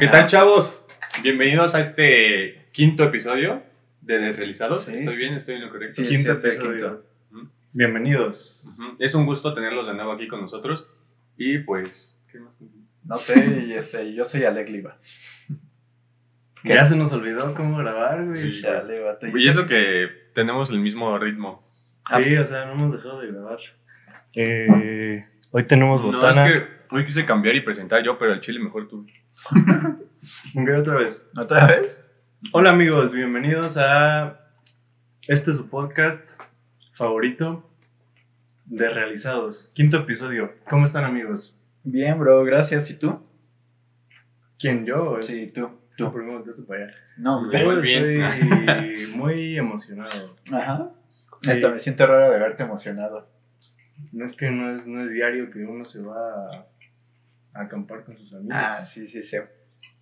¿Qué tal, chavos? Bienvenidos a este quinto episodio de Desrealizados. Sí. ¿Estoy bien? ¿Estoy en lo correcto? Sí, Quinto sí. Bienvenidos. Ujú. Es un gusto tenerlos de nuevo aquí con nosotros. Y pues, ¿qué más? No sé, y este, yo soy Alec Liva. ¿Qué? Ya se nos olvidó cómo grabar, güey. Sí. Chale, vato, Y eso que- tenemos el mismo ritmo. Sí, o sea, no hemos dejado de grabar. Eh, hoy tenemos No, botana. es que hoy quise cambiar y presentar yo, pero el chile mejor tú. Ok, otra vez. ¿Otra vez? Hola amigos, bienvenidos a este su podcast favorito de realizados. Quinto episodio. ¿Cómo están amigos? Bien, bro, gracias. ¿Y tú? ¿Quién yo? Sí, tú. Tú volteaste para allá. No, Yo bien. estoy muy emocionado. Ajá. Sí. Hasta me siento raro de verte emocionado. No es que no es, no es diario que uno se va a, a acampar con sus amigos. Ah, sí, sí, sí.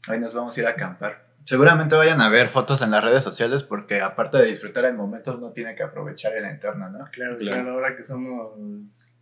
Hoy nos vamos a ir a acampar. Seguramente vayan a ver fotos en las redes sociales porque aparte de disfrutar el momento uno tiene que aprovechar el entorno, ¿no? Claro, Claro. claro, ahora que somos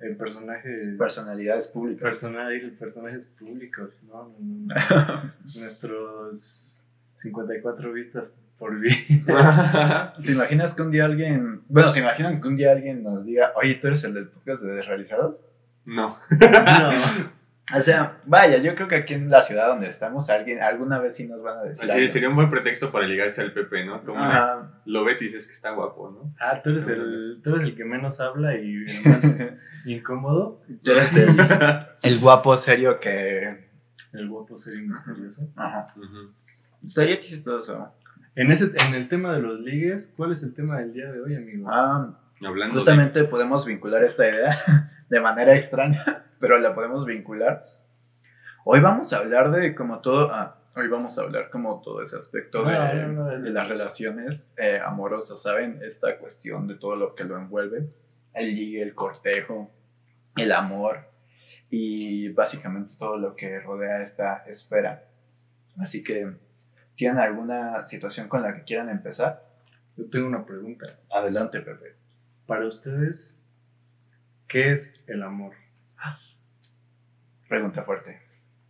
eh, personajes. Personalidades públicas. Personajes, personajes públicos, ¿no? No, no, no. Nuestros 54 vistas por vida. ¿Te imaginas que un día alguien... Bueno, ¿se imaginan que un día alguien nos diga, oye, tú eres el del podcast de Desrealizados? no. O sea, vaya, yo creo que aquí en la ciudad donde estamos, alguien, alguna vez sí nos van a decir. Sería un buen pretexto para ligarse al Pepe, ¿no? Como lo ves y dices que está guapo, ¿no? Ah, tú eres, el, tú eres el que menos habla y el más incómodo. Tú eres el, el guapo serio que. El guapo serio y misterioso. Ajá. Ujú. Estaría chistoso. En, ese, en el tema de los ligues, ¿cuál es el tema del día de hoy, amigos? Ah, Hablando justamente podemos vincular esta idea de manera extraña, pero la podemos vincular. Hoy vamos a hablar de como todo. ah, hoy vamos a hablar como todo ese aspecto de, No, no, no, de las relaciones eh, amorosas, ¿saben? Esta cuestión de todo lo que lo envuelve. El ligue, el cortejo, el amor y básicamente todo lo que rodea esta esfera. Así que, ¿tienen alguna situación con la que quieran empezar? Yo tengo una pregunta. Adelante, Pepe. Para ustedes, ¿qué es el amor? Pregunta fuerte.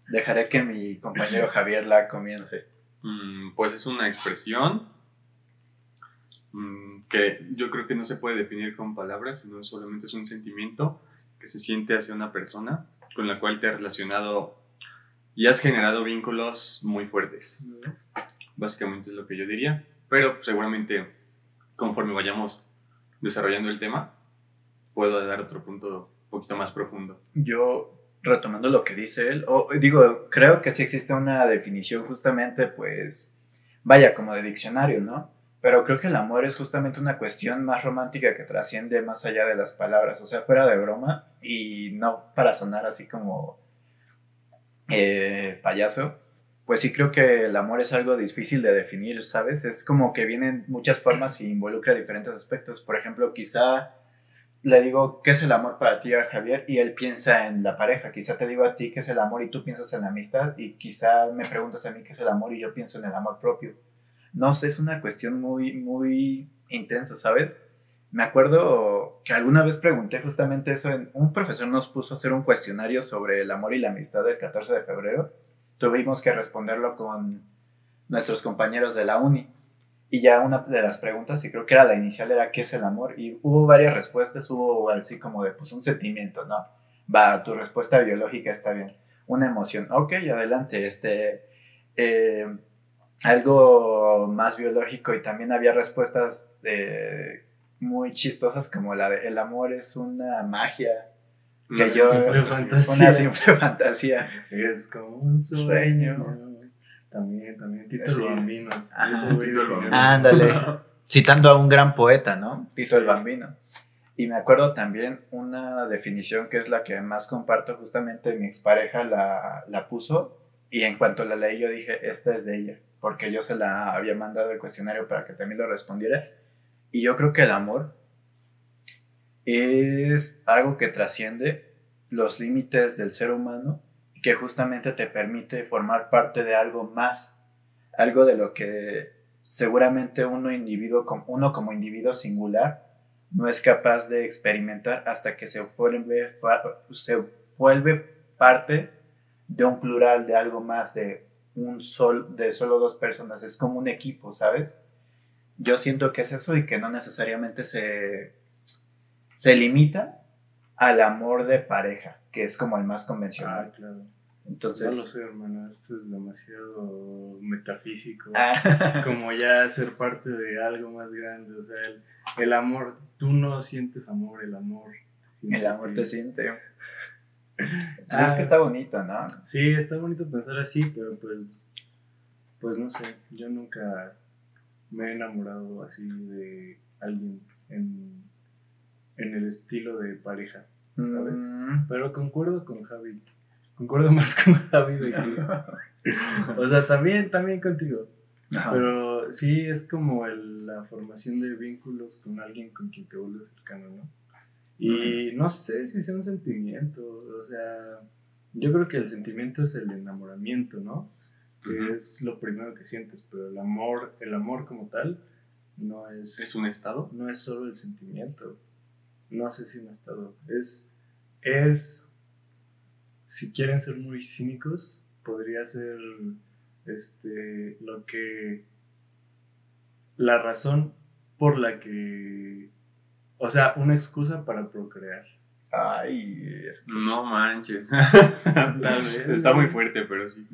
Dejaré que mi compañero Javier la comience. Mm, pues es una expresión mm, que yo creo que no se puede definir con palabras, sino solamente es un sentimiento que se siente hacia una persona con la cual te has relacionado y has generado vínculos muy fuertes. Básicamente es lo que yo diría, pero seguramente conforme vayamos desarrollando el tema, puedo dar otro punto un poquito más profundo. Yo, retomando lo que dice él, o digo, creo que sí existe una definición justamente, pues, vaya, como de diccionario, ¿no? Pero creo que el amor es justamente una cuestión más romántica que trasciende más allá de las palabras, o sea, fuera de broma y no para sonar así como eh, payaso, pues sí creo que el amor es algo difícil de definir, ¿sabes? Es como que vienen muchas formas y involucra diferentes aspectos. Por ejemplo, quizá le digo, ¿qué es el amor para ti Javier? Y él piensa en la pareja. Quizá te digo a ti qué es el amor y tú piensas en la amistad. Y quizá me preguntas a mí qué es el amor y yo pienso en el amor propio. No sé, es una cuestión muy, muy intensa, ¿sabes? Me acuerdo que alguna vez pregunté justamente eso. Un profesor nos puso a hacer un cuestionario sobre el amor y la amistad del 14 de febrero. Tuvimos que responderlo con nuestros compañeros de la uni. Y ya una de las preguntas, y creo que era la inicial, era ¿qué es el amor? Y hubo varias respuestas, hubo así como de, pues un sentimiento, ¿no? Va, tu respuesta biológica está bien. Una emoción, ok, adelante, este, eh, algo más biológico y también había respuestas eh, muy chistosas como la de, el amor es una magia, que Una yo, simple fantasía. una simple fantasía. Es como un sueño. También, también. Tito Sí. el Bambino. Ah. Ándale. Citando a un gran poeta, ¿no? Tito el Bambino. Y me acuerdo también una definición que es la que más comparto, justamente mi expareja la, la puso y en cuanto la leí yo dije, esta es de ella, porque yo se la había mandado el cuestionario para que también lo respondiera. Y yo creo que el amor es algo que trasciende los límites del ser humano, que justamente te permite formar parte de algo más, algo de lo que seguramente uno, individuo, uno como individuo singular no es capaz de experimentar hasta que se vuelve, se vuelve parte de un plural, de algo más, de un sol, de solo dos personas, es como un equipo, ¿sabes? Yo siento que es eso y que no necesariamente se, se limita al amor de pareja, que es como el más Ah, convencional. claro. Entonces, No lo sé, hermano. Esto es demasiado metafísico. Ah, Como ya ser parte de algo más grande. O sea, el, el amor. Tú no sientes amor, el amor. el amor te siente. Pues es Ah. que está bonito, ¿no? Sí, está bonito pensar así, pero pues. Pues no sé. Yo nunca me he enamorado así de alguien en, en el estilo de pareja. Mm, Pero concuerdo con Javi. Concuerdo más con Javi de que. O sea, también, también contigo. ajá. Pero sí es como el- la formación de vínculos con alguien con quien te vuelves cercano, ¿no? Y no sé si sea un sentimiento, o sea, yo creo que el sentimiento es el enamoramiento, ¿no? Que es lo primero que sientes, pero el amor, el amor como tal, no es, ¿Es un estado? no es solo el sentimiento. No sé si un estado. Es, es, si quieren ser muy cínicos, podría ser este, lo que, la razón por la que, o sea, una excusa para procrear. Ay, es que- No manches. Tal vez. Está muy fuerte, pero sí.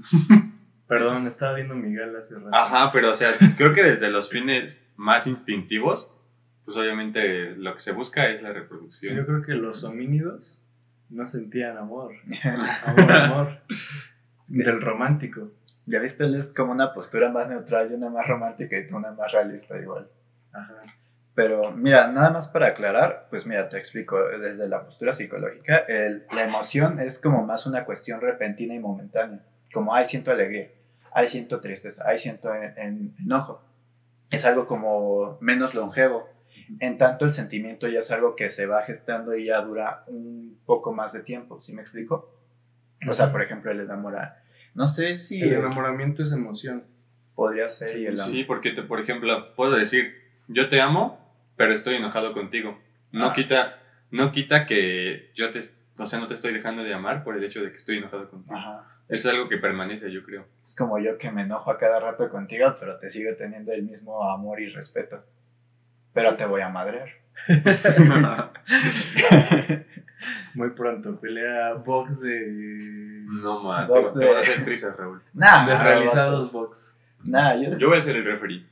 Perdón, estaba viendo Miguel hace rato. Ajá, pero o sea, creo que desde los fines más instintivos, pues obviamente lo que se busca es la Sí, yo reproducción. creo que los homínidos no sentían amor. Amor, amor. Del romántico. Ya viste, él es como una postura más neutral y una más romántica y tú una más realista igual. Ajá. Pero mira, nada más para aclarar, pues mira, te explico, desde la postura psicológica, el- la emoción es como más una cuestión repentina y momentánea, como, ay, siento alegría, ay, siento tristeza, ay, siento en- en- enojo. Es algo como menos longevo. En tanto, el sentimiento ya es algo que se va gestando y ya dura un poco más de tiempo, ¿sí me explico? O sea, por ejemplo, el enamora. No sé si El enamoramiento es emoción. podría ser y el Sí, porque te, por ejemplo, puedo decir, yo te amo, pero estoy enojado contigo. No Ah. quita, no quita que yo te, o sea, no te estoy dejando de amar por el hecho de que estoy enojado contigo. Ajá. Es algo que permanece, yo creo. Es como yo que me enojo a cada rato contigo, pero te sigo teniendo el mismo amor y respeto. Pero te voy a madrear. Muy pronto. Pelea box de. no, Box te, de- te van a hacer trizas, Raúl. nah, de realizados vatos. box. Nah, yo, Yo voy a ser el referee.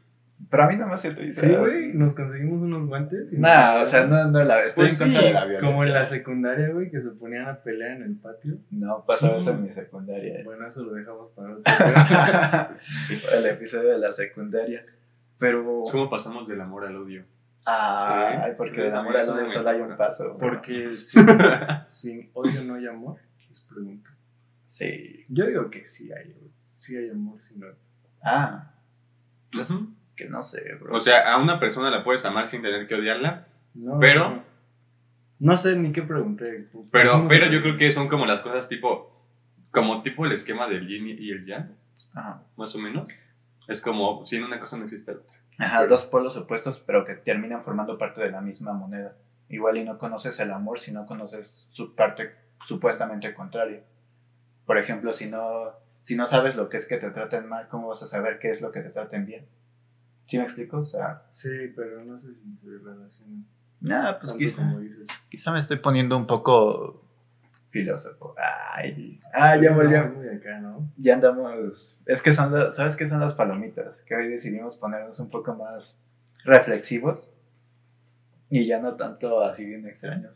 pero a mí no me hace triste. Sí, güey. Nos conseguimos unos guantes. y Nah, nos- o sea, no, no la, estoy Pues en contra sí, de la violencia. Como en la secundaria, güey, que se ponían a pelear en el patio. No, pasaba Sí. eso en mi secundaria. Bueno, eso lo dejamos para otro. el episodio de la secundaria. Pero. Es como pasamos del amor al odio. Ay, porque de Sí, amor al odio solo hay un paso. Porque sin, sin odio no hay amor. Les pregunto. Sí. Yo digo que sí hay. Sí hay amor sin odio. Ah, Ujú. que no sé, bro. O sea, a una persona la puedes amar sin tener que odiarla, No, Pero- No, no sé ni qué pregunté. pero, pero yo creo que son como las cosas tipo, como tipo el esquema del yin y el yang, Ajá. más o menos. Es como, sin una cosa no existe la otra. Ajá, dos polos opuestos, pero que terminan formando parte de la misma moneda. Igual y no conoces el amor si no conoces su parte supuestamente contraria. Por ejemplo, si no, si no sabes lo que es que te traten mal, ¿cómo vas a saber qué es lo que te traten bien? ¿Sí me explico? O sea, Sí, pero no sé si se relacionan nada, pues quizá, como dices. quizá me estoy poniendo un poco filósofo. Ay, ah, ya volvió. No, muy acá, ¿no? Ya andamos. Es que son las. ¿Sabes qué son las palomitas? Que hoy decidimos ponernos un poco más reflexivos. Y ya no tanto así bien extraños.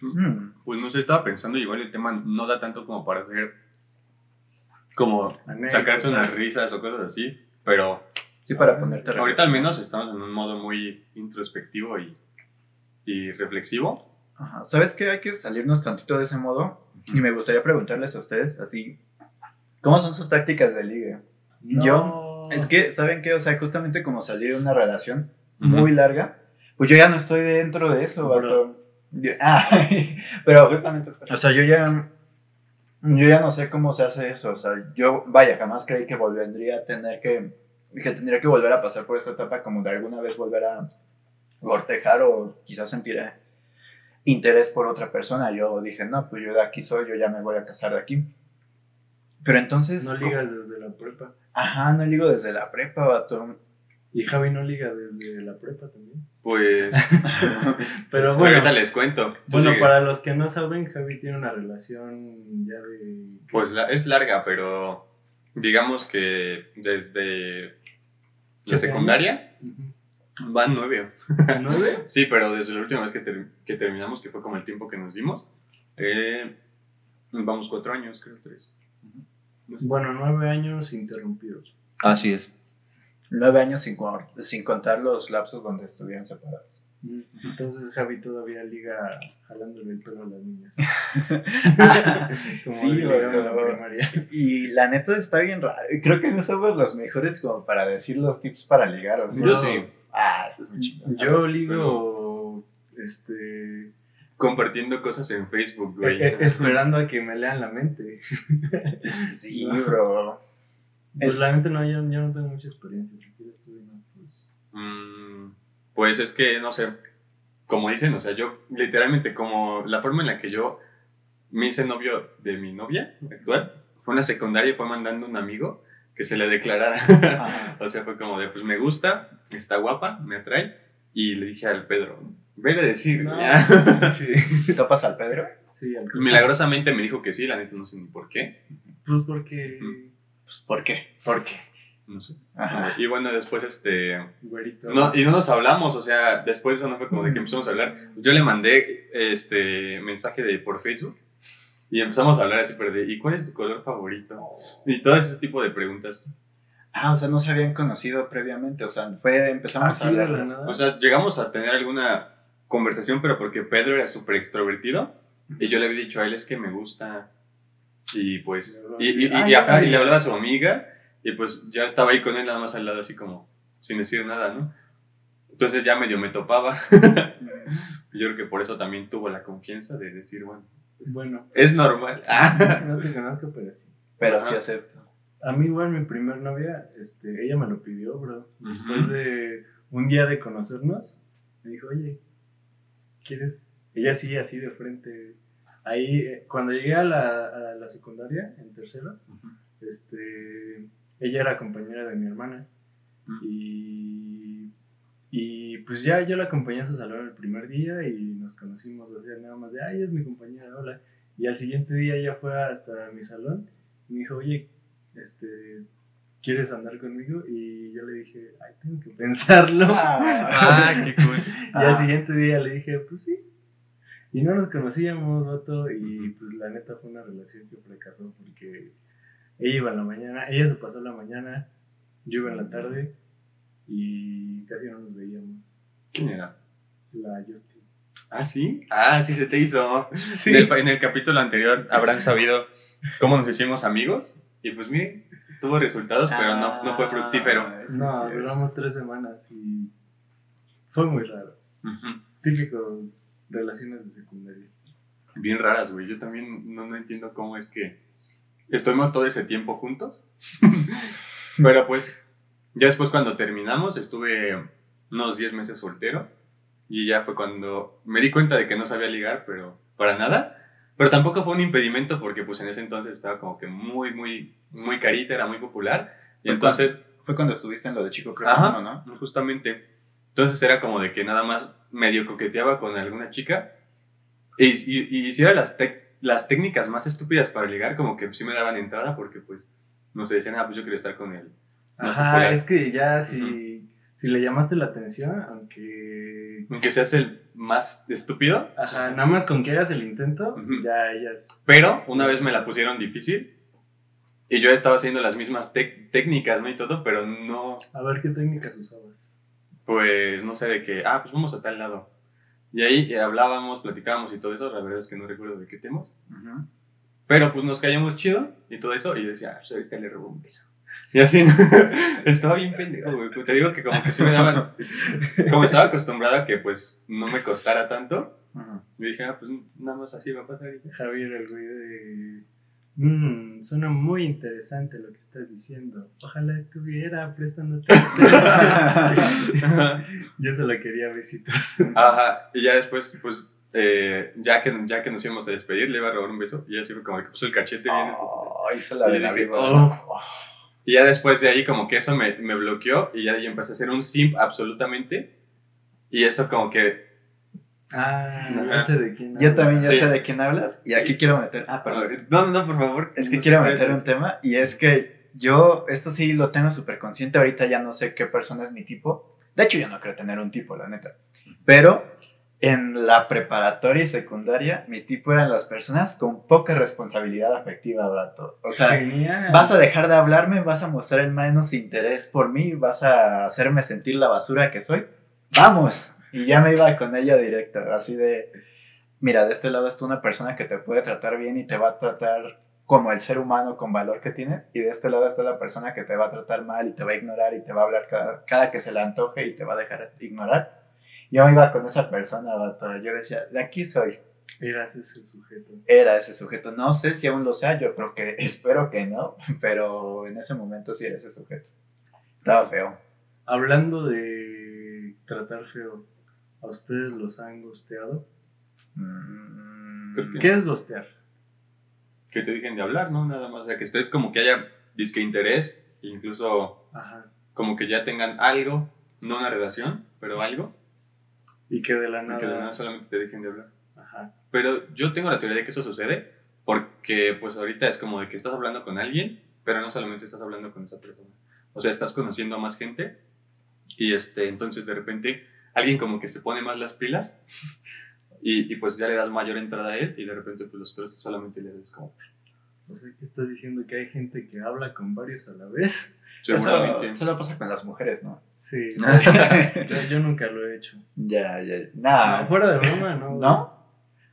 Mm, Pues no sé, estaba pensando, igual el tema no da tanto como para hacer, como Anécdotas. sacarse unas risas o cosas así, pero Sí, para ponerte ahorita al menos estamos en un modo muy introspectivo y, y reflexivo. Ajá. ¿Sabes qué? Hay que salirnos tantito de ese modo. Y me gustaría preguntarles a ustedes, así. ¿Cómo son sus tácticas de ligue? No. Yo- Es que, ¿saben qué? O sea, justamente como salir de una relación muy larga, pues yo ya no estoy dentro de eso, vato. Yo- ah, pero justamente, o sea, yo ya, yo ya no sé cómo se hace eso, o sea, yo, vaya, jamás creí que volvería a tener que, que tendría que volver a pasar por esta etapa como de alguna vez volver a cortejar o quizás sentir interés por otra persona. Yo dije, no, pues yo de aquí soy, yo ya me voy a casar de aquí. Pero entonces. No ligas desde la prepa. Ajá, no ligo desde la prepa, vato. Y Javi no liga desde la prepa también. Pues, Pero bueno, ahorita les cuento. Bueno para los que no saben, Javi tiene una relación ya de... Pues la- es larga, pero digamos que desde la ¿Siete secundaria Ujú. Van nueve. ¿Nueve? Sí, pero desde la última vez que, ter- que terminamos, que fue como el tiempo que nos dimos, eh, vamos cuatro años, creo, tres. No sé. Bueno, nueve años interrumpidos. Así es. Nueve años sin, sin contar los lapsos donde estuvieron separados. Entonces Javi todavía liga jalándole el pelo a las niñas. Como Sí, la. Y la neta está bien raro. Creo que no somos los mejores como para decir los tips para ligar. ¿o sea? Yo sí. Ah, eso es muy chingón. Yo ligo, este, Compartiendo cosas en Facebook, eh, güey. eh, esperando a que me lean la mente. Sí, bro. Pues Es- la mente no, yo, yo no tengo mucha experiencia. Pues. Mm, pues es que, no sé, como dicen, o sea, yo literalmente como la forma en la que yo me hice novio de mi novia actual fue en la secundaria y fue mandando un amigo que se le declarara. O sea, fue como de, pues me gusta, está guapa, me atrae. Y le dije al Pedro, vele a decir. No, ya. sí. ¿Topas al Pedro? Sí, al- Milagrosamente me dijo que sí, la neta no sé ni por qué. Pues porque. Pues, ¿por qué? ¿Por qué? No sé. Ajá. Y bueno, después este... Güerito. No, y no nos hablamos, o sea, después de eso no fue como de que empezamos a hablar. Yo le mandé este mensaje de por Facebook y empezamos a hablar así, pero de ¿y cuál es tu color favorito? Y todo ese tipo de preguntas. Ah, o sea, no se habían conocido previamente. O sea, fue, empezamos Así a de hablar. la nada. O sea, llegamos a tener alguna conversación, pero porque Pedro era súper extrovertido y yo le había dicho a él es que me gusta y pues y, y, y- Ah, y, ajá, y le hablaba a su amiga y pues ya estaba ahí con él nada más al lado así como sin decir nada, ¿no? Entonces ya medio me topaba. Yo creo que por eso también tuvo la confianza de decir, bueno, Bueno, es normal. Ah. no te conozco, pero sí. Pero Ajá. sí acepto. A mí, igual, mi primer novia, este, ella me lo pidió, bro. Después de un día de conocernos, me dijo, oye, ¿quieres? Ella sí, así de frente. Ahí, eh, cuando llegué a la, a la secundaria, en tercero, este, ella era compañera de mi hermana. Y, y pues ya yo la acompañé a su salón el primer día y nos conocimos, o sea, nada más de, ay, es mi compañera, hola. Y al siguiente día ella fue hasta mi salón y me dijo, oye, este, ¿quieres andar conmigo? Y yo le dije, ay, tengo que pensarlo. Ah, qué cool. Y al siguiente día le dije, pues sí. Y no nos conocíamos, vato, y pues la neta fue una relación que fracasó porque ella iba en la mañana, ella se pasó la mañana, yo iba en la tarde y casi no nos veíamos. ¿Quién era? La Justin. Ah, sí. Ah, sí se te hizo. Sí. En, el, en el capítulo anterior habrán sabido cómo nos hicimos amigos y pues miren, tuvo resultados, pero no, no fue fructífero. Ah, sí, No, sí. duramos tres semanas y fue muy raro. Ujú. Típico relaciones de secundaria. Bien raras, güey. Yo también no, no entiendo cómo es que estuvimos todo ese tiempo juntos. Pero pues, ya después cuando terminamos, estuve unos 10 meses soltero. Y ya fue cuando me di cuenta de que no sabía ligar, pero para nada. Pero tampoco fue un impedimento porque pues en ese entonces estaba como que muy, muy, muy carita, era muy popular. Y Fue entonces, Fue cuando estuviste en lo de Chico Ajá. Creo, ¿no? justamente, entonces era como de que nada más medio coqueteaba con alguna chica. Y, y, y hiciera las, las técnicas más estúpidas para ligar, como que sí me daban entrada porque pues, no sé, decían, ah, pues yo quiero estar con él. Ajá, popular. es que ya si, si le llamaste la atención, aunque Aunque seas el más estúpido, Ajá, nada más con que hagas el intento, Ujú. ya ellas. Pero una vez me la pusieron difícil y yo estaba haciendo las mismas técnicas, ¿no? Y todo, pero no, A ver qué técnicas usabas. pues no sé de qué, ah, pues vamos a tal lado. Y ahí eh, hablábamos, platicábamos y todo eso, la verdad es que no recuerdo de qué temas. Ujú. Pero pues nos caíamos chido y todo eso, y yo decía, ah, pues ahorita le robo un beso. Y así, estaba bien pendejo, güey. Te digo que como que sí me daban, como estaba acostumbrado a que pues no me costara tanto, Ujú. yo dije, ah, pues nada más así va a pasar. Javier, el güey de. Mmm, suena muy interesante lo que estás diciendo. Ojalá estuviera prestándote atención. Yo solo quería besitos. Ajá, y ya después, pues, eh, ya, que, ya que nos íbamos a despedir, le iba a robar un beso. Y así fue como que puso el cachete bien. Ay, hice la Y de la dije, víbora. "Oh". Y ya después de ahí como que eso me, me bloqueó y ya ahí empecé a ser un simp absolutamente. Y eso como que... Ah, ya sé de quién. Yo hablas. también ya Sí. sé de quién hablas. Y aquí quiero meter. Ah, perdón. No, no, no, por favor. Es que No quiero te meter un tema y es que yo, esto sí lo tengo súper consciente, ahorita ya no sé qué persona es mi tipo. De hecho, yo no creo tener un tipo, la neta. Pero en la preparatoria y secundaria, mi tipo eran las personas con poca responsabilidad afectiva, brato. O sea, Genial. vas a dejar de hablarme, vas a mostrar el menos interés por mí, vas a hacerme sentir la basura que soy. Vamos. Y ya me iba con ella directo, así de, mira, de este lado está una persona que te puede tratar bien y te va a tratar como el ser humano con valor que tienes, y de este lado está la persona que te va a tratar mal y te va a ignorar y te va a hablar cada, cada que se le antoje y te va a dejar ignorar. Yo iba con esa persona, vato. Yo decía, de aquí soy. Eras ese sujeto. Era ese sujeto. No sé si aún lo sea, yo creo que, espero que no, pero en ese momento sí era ese sujeto. Estaba feo. Hablando de tratar feo, ¿a ustedes los han gosteado? Mm, que- ¿Qué es gostear? Que te dejen de hablar, ¿no? Nada más. O sea, que estés como que haya disque interés, incluso Ajá. como que ya tengan algo, no una relación, pero algo, Y que de la y nada. que de nada solamente te dejen de hablar. Ajá. Pero yo tengo la teoría de que eso sucede porque pues ahorita es como de que estás hablando con alguien, pero no solamente estás hablando con esa persona. O sea, estás conociendo a más gente y este, entonces de repente alguien como que se pone más las pilas y, y, pues ya le das mayor entrada a él y de repente pues los otros solamente le das como O sea, que estás diciendo que hay gente que habla con varios a la vez. seguramente. Eso solo pasa con las mujeres, ¿no? Sí. ya, Yo, yo nunca lo he hecho. ya. Nah, No, fuera de broma, ¿no? ¿No?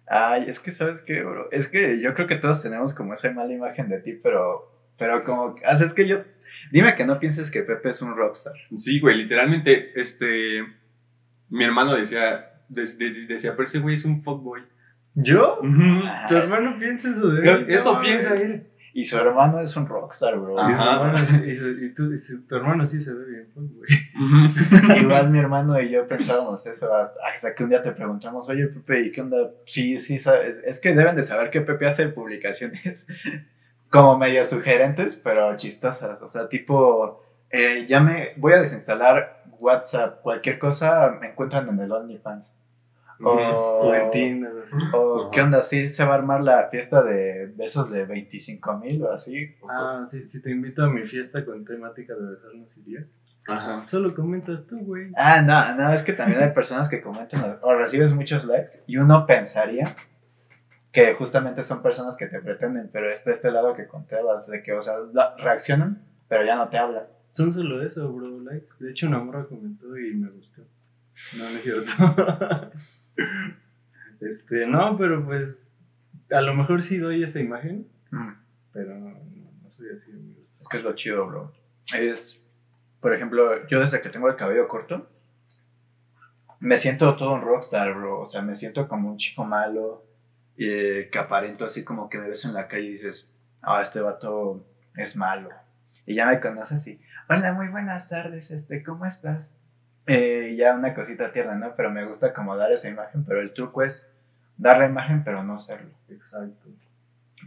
Ay, es que, ¿sabes qué, bro? Es que yo creo que todos tenemos como esa mala imagen de ti, pero, pero como, o sea, es que yo, dime que no pienses que Pepe es un rockstar. Sí, güey, literalmente, este, mi hermano decía, des- decía, pero ese güey es un fuckboy. ¿Yo? Tu hermano piensa eso de él. Eso No, piensa él. Y su hermano es un rockstar, bro. Y, su Ajá. hermano sí- y su- y tú- y su- tu hermano sí se ve bien, pues, güey. Igual mi hermano y yo pensábamos eso hasta, hasta que un día te preguntamos, oye Pepe, ¿y qué onda? Sí, sí, sabes. Es que deben de saber que Pepe hace publicaciones como medio sugerentes, pero chistosas. O sea, tipo, eh, ya me voy a desinstalar WhatsApp, cualquier cosa me encuentran en el OnlyFans. O, O en Tinder, así. o. ¿qué onda? ¿Sí se va a armar la fiesta de besos de 25 mil o así? Ah, sí, si te invito a mi fiesta con temática de besarnos irías. Ajá. Solo comentas tú, güey. Ah, no, no, es que también hay personas que comentan o recibes muchos likes y uno pensaría que justamente son personas que te pretenden, pero está este lado que contabas, de que, o sea, reaccionan, pero ya no te hablan. Son solo eso, bro, likes. De hecho, una morra comentó y me gustó. No, no es cierto. este, no, pero pues a lo mejor sí doy esa imagen, pero no, no soy así. Es que es lo chido, bro. Es, por ejemplo, yo desde que tengo el cabello corto, me siento todo un rockstar, bro. O sea, me siento como un chico malo, eh, que aparento así como que me ves en la calle y dices, ah, este vato es malo. Y ya me conoces y, hola, muy buenas tardes, este, ¿cómo estás? Eh, ya una cosita tierna, ¿no? Pero me gusta como dar esa imagen, pero el truco es dar la imagen, pero no serlo. Exacto.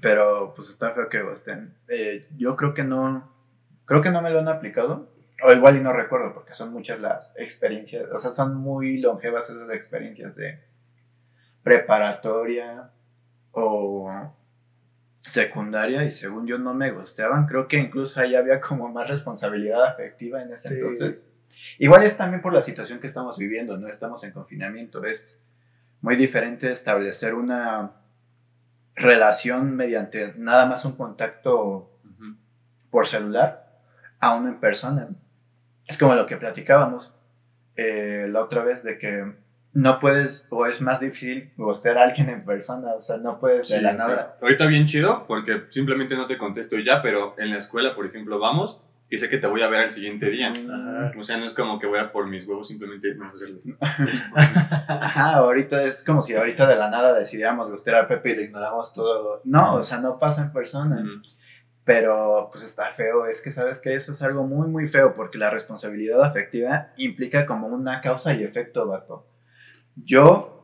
Pero pues está feo que gusten. Eh, yo creo que no. Creo que no me lo han aplicado. O igual y no recuerdo, porque son muchas las experiencias. O sea, son muy longevas esas experiencias de preparatoria o secundaria. Y según yo no me gustaban. Creo que incluso ahí había como más responsabilidad afectiva en ese Sí. entonces. Igual es también por la situación que estamos viviendo, no estamos en confinamiento. Es muy diferente establecer una relación mediante nada más un contacto Ujú. por celular a uno en persona. Es como lo que platicábamos eh, la otra vez de que no puedes o es más difícil gustar a alguien en persona, o sea, no puedes de Sí, la o sea, nada. ahorita bien chido porque simplemente no te contesto y ya, pero en la escuela, por ejemplo, vamos y sé que te voy a ver al siguiente día. Ajá. O sea, no es como que voy a por mis huevos simplemente no hacerlo. Ajá, ahorita es como si ahorita de la nada decidiéramos gustar a Pepe y le ignoramos todo. No, o sea, no pasa en persona. Pero pues está feo, es que sabes que eso es algo muy muy feo porque la responsabilidad afectiva implica como una causa y efecto, vato. Yo,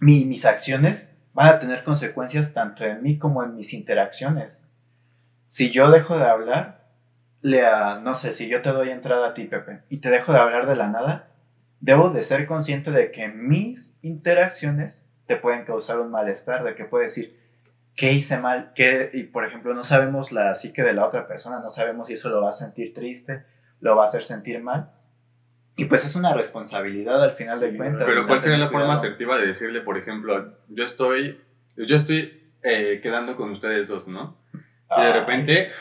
mi- mis acciones van a tener consecuencias tanto en mí como en mis interacciones. si yo dejo de hablar, le a, no sé, si yo te doy entrada a ti, Pepe, y te dejo de hablar de la nada, debo de ser consciente de que mis interacciones te pueden causar un malestar, de que puedes decir, ¿qué hice mal? ¿Qué? Y por ejemplo, no sabemos la psique de la otra persona, no sabemos si eso lo va a sentir triste, lo va a hacer sentir mal. Y pues es una responsabilidad al final de cuentas. Pero ¿cuál sería la forma asertiva de decirle, por ejemplo, yo estoy, yo estoy eh, quedando con ustedes dos, ¿no? Y de repente,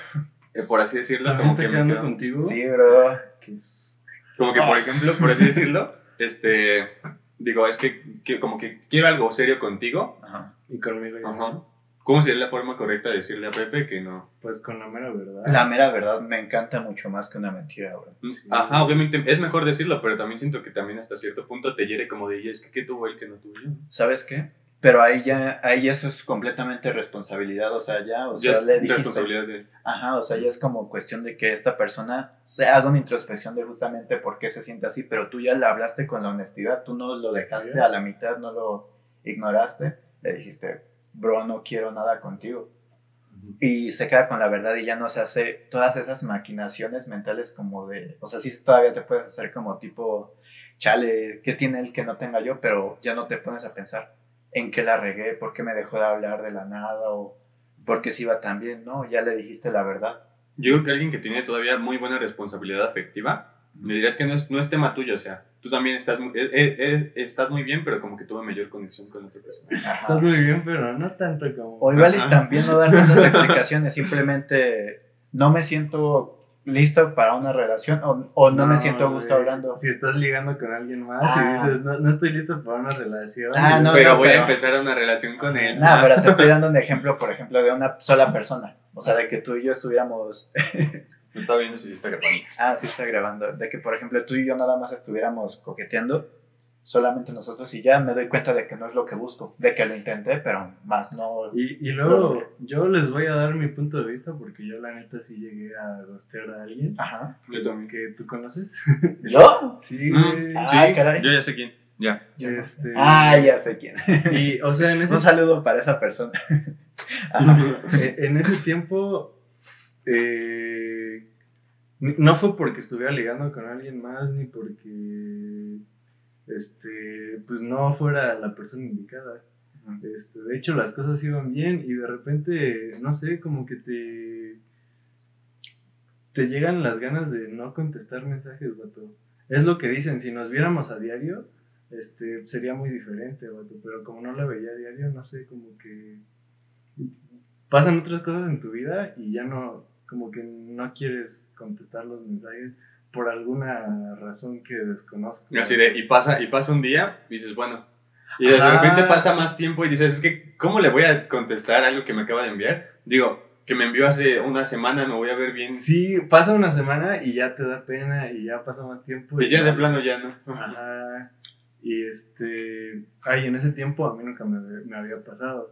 eh, por así decirlo, ¿También como que me quedo- contigo? Sí, bro. Es- Como que, por Ah. ejemplo, por así decirlo, este, digo, es que, que como que quiero algo serio contigo. Ajá. Y conmigo ya Ajá. ¿Cómo sería la forma correcta de decirle a Pepe que no? Pues con la mera verdad. La mera verdad me encanta mucho más que una mentira, bro. Sí. Ajá, obviamente es mejor decirlo, pero también siento que también hasta cierto punto te hiere como de, "Y es que ¿qué tuvo él que no tuvo yo? ¿Sabes qué? Pero ahí ya, ahí eso es completamente responsabilidad, o sea, ya, o sea, ya es le dijiste, responsabilidad de... Ajá, o sea, ya es como cuestión de que esta persona se haga una introspección de justamente por qué se siente así, pero tú ya le hablaste con la honestidad, tú no lo dejaste a la mitad, no lo ignoraste, le dijiste, bro, no quiero nada contigo. Y se queda con la verdad y ya no se hace todas esas maquinaciones mentales como de, o sea, sí todavía te puedes hacer como tipo, chale, ¿qué tiene él que no tenga yo? Pero ya no te pones a pensar en qué la regué, por qué me dejó de hablar de la nada o por qué se iba tan bien, ¿no? Ya le dijiste la verdad. Yo creo que alguien que tiene todavía muy buena responsabilidad afectiva, le dirías que no es, no es tema tuyo, o sea, tú también estás, muy- eh, eh, eh, estás muy bien, pero como que tuve mayor conexión con otra persona. Ajá. Estás muy bien, pero no tanto como. O igual y también no dar tantas explicaciones, simplemente no me siento listo para una relación o, o no, me siento a gusto hablando. Si estás ligando con alguien más Ah. y dices, no, no estoy listo para una relación. Ah, no, pero voy pero- a empezar una relación con él. No, pero te estoy dando un ejemplo, por ejemplo, de una sola persona. O sea, de que tú y yo estuviéramos. No estaba viendo si se está grabando. Ah, sí está grabando. De que, por ejemplo, tú y yo nada más estuviéramos coqueteando, solamente nosotros, y ya me doy cuenta de que no es lo que busco. De que lo intenté, pero más no. Y, y luego yo les voy a dar mi punto de vista porque yo la neta sí llegué a gostear a alguien Ajá. Yo también. que tú conoces. ¿Yo? Sí, Mm. Ah, sí, caray. yo ya sé quién. Ya. Este, Ah, ya sé quién. Y, o sea, en ese, Un saludo para esa persona. Ajá. en ese tiempo, eh, no fue porque estuviera ligando con alguien más, ni porque, este, pues no fuera la persona indicada. Este, de hecho, las cosas iban bien y de repente, no sé, como que te, te llegan las ganas de no contestar mensajes, vato. Es lo que dicen, si nos viéramos a diario, este, sería muy diferente, vato. Pero como no la veía a diario, no sé, como que pasan otras cosas en tu vida y ya no, como que no quieres contestar los mensajes por alguna razón que desconozco. Así de, y pasa, y pasa un día y dices, bueno. Y de repente pasa más tiempo y dices, es que, ¿cómo le voy a contestar algo que me acaba de enviar? Digo, que me envió hace una semana, me voy a ver bien. Sí, pasa una semana y ya te da pena y ya pasa más tiempo. Y ya de plano ya no. Ajá. Y este. Ay, en ese tiempo a mí nunca me, me había pasado.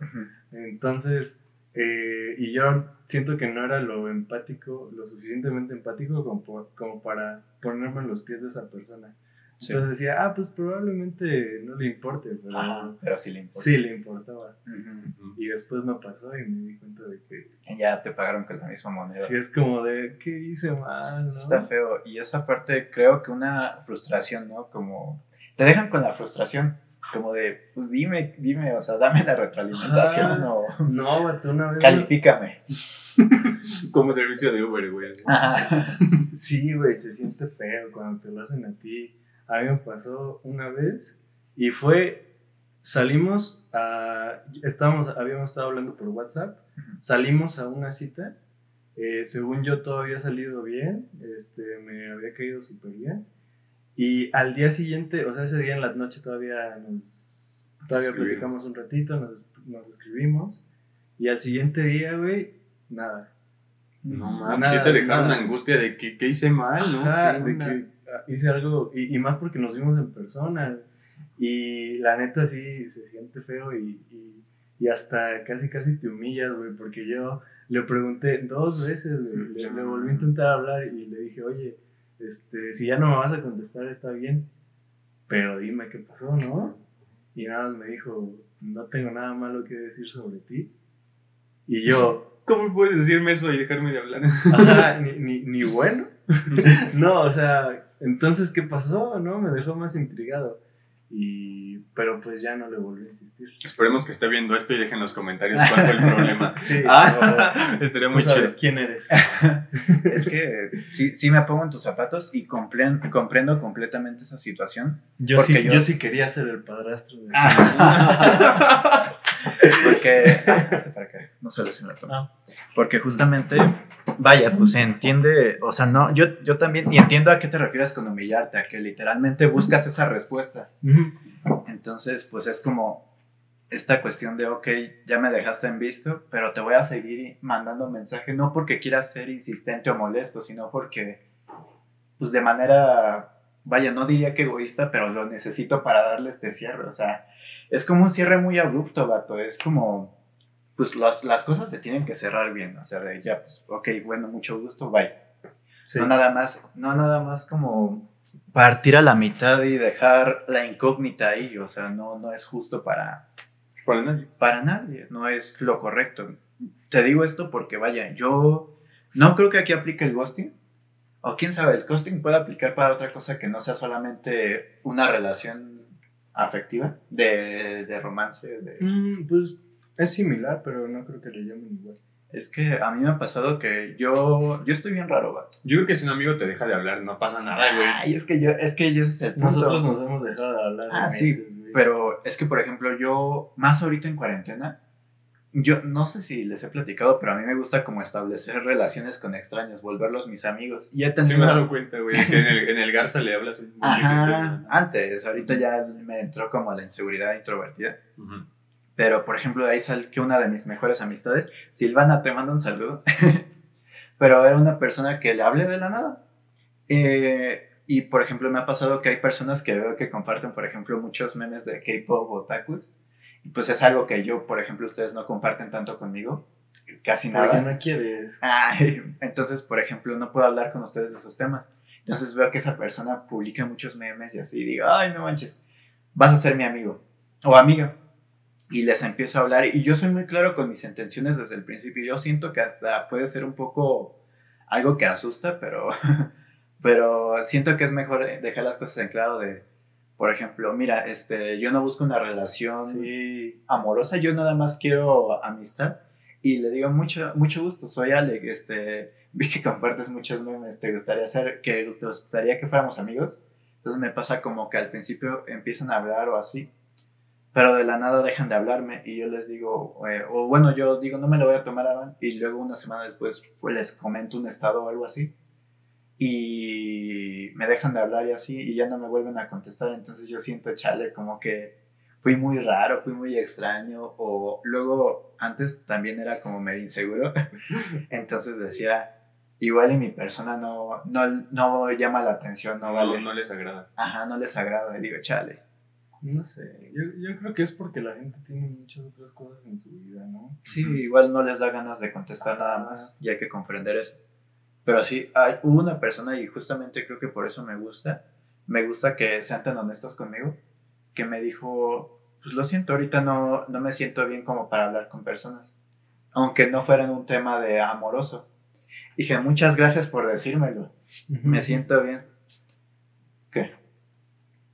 Entonces, eh, y yo siento que no era lo empático, lo suficientemente empático como, como para ponerme en los pies de esa persona. Sí. Entonces decía, ah, pues probablemente no le importe, pero Ajá, pero sí le importa. sí le importaba. Ujú. Y después me pasó y me di cuenta de que Ya te pagaron con la misma moneda. sí es como de, ¿qué hice mal? ¿no? Está feo. Y esa parte creo que una frustración, ¿no? Como te dejan con la frustración. Como de, pues dime, dime, o sea, dame la retroalimentación o No, una vez. califícame. Como servicio de Uber, güey. Sí, güey, se siente feo cuando te lo hacen a ti. A mí me pasó una vez y fue, salimos a, estábamos, habíamos estado hablando por WhatsApp, salimos a una cita, eh, según yo todo había salido bien, este, me había caído súper bien. Y al día siguiente, o sea, ese día en la noche todavía nos, todavía platicamos un ratito, nos, nos escribimos. Y al siguiente día, güey, nada. No Nada, mames, sí te dejaron nada. una angustia de que, que hice mal, ¿no? Ajá, ¿Qué de onda? que ah, hice algo, y, y más porque nos vimos en persona. Y la neta sí se siente feo y, y, y hasta casi casi te humillas, güey, porque yo le pregunté dos veces, güey, le, le volví a intentar hablar y le dije, oye, este, si ya no me vas a contestar está bien, pero dime qué pasó, ¿no? Y nada más me dijo, no tengo nada malo que decir sobre ti. Y yo, ¿Cómo puedes decirme eso y dejarme de hablar? Ajá, ni, ni, ni bueno. no, o sea, entonces, ¿qué pasó? ¿No? Me dejó más intrigado. Y, pero pues ya no le volví a insistir. Esperemos que esté viendo esto y dejen en los comentarios cuál fue el problema. Sí, Ah, estaría tú muy chido. quién eres. Es que sí, sí me pongo en tus zapatos y compren- comprendo completamente esa situación. Yo sí, yo- yo... sí quería ser el padrastro de. Porque. Ah, hazte para acá, no se toma. Ah. Porque justamente, vaya, pues se entiende, o sea, no, yo, yo también, y entiendo a qué te refieres con humillarte, a que literalmente buscas esa respuesta. Entonces, pues es como esta cuestión de, ok, ya me dejaste en visto, pero te voy a seguir mandando mensaje, no porque quieras ser insistente o molesto, sino porque, pues de manera, vaya, no diría que egoísta, pero lo necesito para darle este cierre. O sea, es como un cierre muy abrupto, vato. Es como, pues las, las cosas se tienen que cerrar bien. O sea, de ya, pues, ok, bueno, mucho gusto, bye. Sí. No nada más, no nada más como partir a la mitad y dejar la incógnita ahí. O sea, no, no es justo para, Para nadie. para nadie, no es lo correcto. Te digo esto porque, vaya, yo no creo que aquí aplique el ghosting. O quién sabe, el ghosting puede aplicar para otra cosa que no sea solamente una relación afectiva, de, de romance. de- Mm, pues es similar, pero no creo que le llamen igual. Es que a mí me ha pasado que yo, yo estoy bien raro, vato. Yo creo que si un amigo te deja de hablar, no pasa nada, güey. Ay, es que yo, es que yo es. Nosotros nos hemos dejado de hablar Ah, meses, sí, güey. Pero es que, por ejemplo, yo, más ahorita en cuarentena, yo no sé si les he platicado, pero a mí me gusta como establecer relaciones con extraños, volverlos mis amigos. Y he Sí tenido... me he dado cuenta, güey, que en el, en el Garza le hablas. un Ajá, antes, ahorita ya me entró como la inseguridad introvertida. Ujú. Pero, por ejemplo, ahí sal que una de mis mejores amistades, Silvana, te mando un saludo. pero era una persona que le hablé de la nada. Eh, y, por ejemplo, me ha pasado que hay personas que veo que comparten, por ejemplo, muchos memes de K-pop o otakus. Pues es algo que yo, por ejemplo, ustedes no comparten tanto conmigo. Casi Porque nada. no quieres. Ay, entonces, por ejemplo, no puedo hablar con ustedes de esos temas. Entonces veo que esa persona publica muchos memes y así, y digo, ay, no manches, vas a ser mi amigo o amiga. Y les empiezo a hablar y yo soy muy claro con mis intenciones desde el principio. Yo siento que hasta puede ser un poco algo que asusta, pero, pero siento que es mejor dejar las cosas en claro de, por ejemplo, mira, este, yo no busco una relación Sí. amorosa, yo nada más quiero amistad. Y le digo, mucho, mucho gusto, soy Alec, este, vi que compartes muchos memes, ¿te gustaría, ser, que, ¿te gustaría que fuéramos amigos? Entonces me pasa como que al principio empiezan a hablar o así, pero de la nada dejan de hablarme y yo les digo, eh, o bueno, yo digo, no me lo voy a tomar a y luego una semana después pues, les comento un estado o algo así, y me dejan de hablar y así, y ya no me vuelven a contestar, entonces yo siento, chale, como que fui muy raro, fui muy extraño, o luego antes también era como medio inseguro, entonces decía, igual y mi persona no, no, no llama la atención, no No, vale, no les agrada. ajá, no les agrada, y digo, chale. No sé. Yo, yo creo que es porque la gente tiene muchas otras cosas en su vida, ¿no? Sí, igual no les da ganas de contestar nada más y hay que comprender eso. Pero sí, hay, hubo una persona y justamente creo que por eso me gusta, me gusta que sean tan honestos conmigo, que me dijo, pues lo siento, ahorita no, no me siento bien como para hablar con personas, aunque no fueran un tema de amoroso. Dije, muchas gracias por decírmelo, me siento bien. ¿Qué?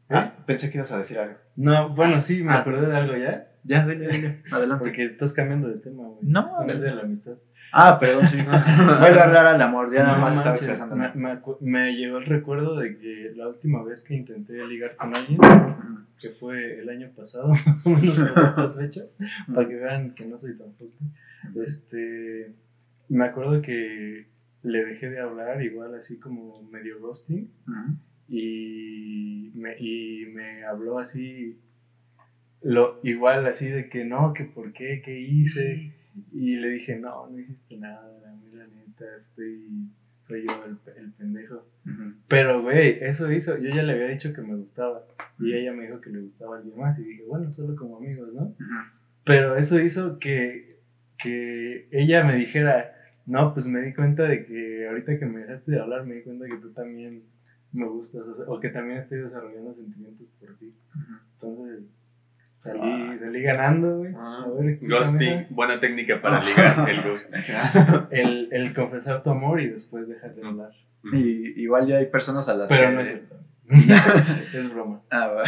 Ah, pensé que ibas a decir algo. No, bueno, sí, me Ah. acordé de algo ya. Ya, dile, dile, adelante. Porque estás cambiando de tema, güey. No es de la amistad. Ah, perdón, sí. Vuelve a hablar al amor, ya nada No más estaba manches, expresándome. me, me me llegó el recuerdo de que la última vez que intenté ligar con alguien, que fue el año pasado, más o menos por estas fechas, para que vean que no soy tan fuerte, este, me acuerdo que le dejé de hablar igual así como medio ghosting Ujú. y me, y me habló así, lo, igual así de que no, que por qué, qué hice. Y le dije, no, no hiciste nada, a mí la neta, estoy, soy yo el, el pendejo. Ujú. Pero, güey, eso hizo, yo ya le había dicho que me gustaba. Y ella me dijo que le gustaba a alguien más. Y dije, bueno, solo como amigos, ¿no? Pero eso hizo que, que ella me dijera, no, pues me di cuenta de que ahorita que me dejaste de hablar, me di cuenta que tú también me gustas, o, sea, o que también estoy desarrollando sentimientos por ti. Entonces, Salí, salí ganando, güey. Ah, ver. Ghosting, buena técnica para ligar el ghosting. El, el confesar tu amor y después dejar de hablar. Y igual ya hay personas a las Pero que... no es cierto. es broma. Ah, va.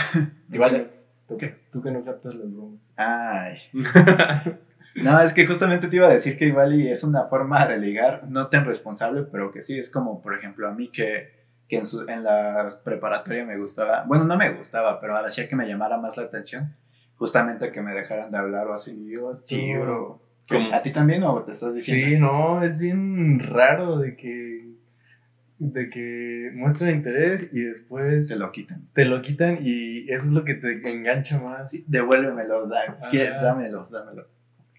Igual... Tú, que- tú que no captas las bromas. Ay. No, es que justamente te iba a decir que igual y es una forma de ligar, no tan responsable, pero que sí, es como, por ejemplo, a mí que, que en, su- en la preparatoria me gustaba, bueno, no me gustaba, pero hacía que me llamara más la atención, justamente que me dejaran de hablar o así. Sí, bro. ¿A ti también o te estás diciendo? Sí, no, es bien raro de que de que muestran interés y después Se lo quitan. te lo quitan y eso es lo que te engancha más. Sí, devuélvemelo, da- que- dámelo, dámelo.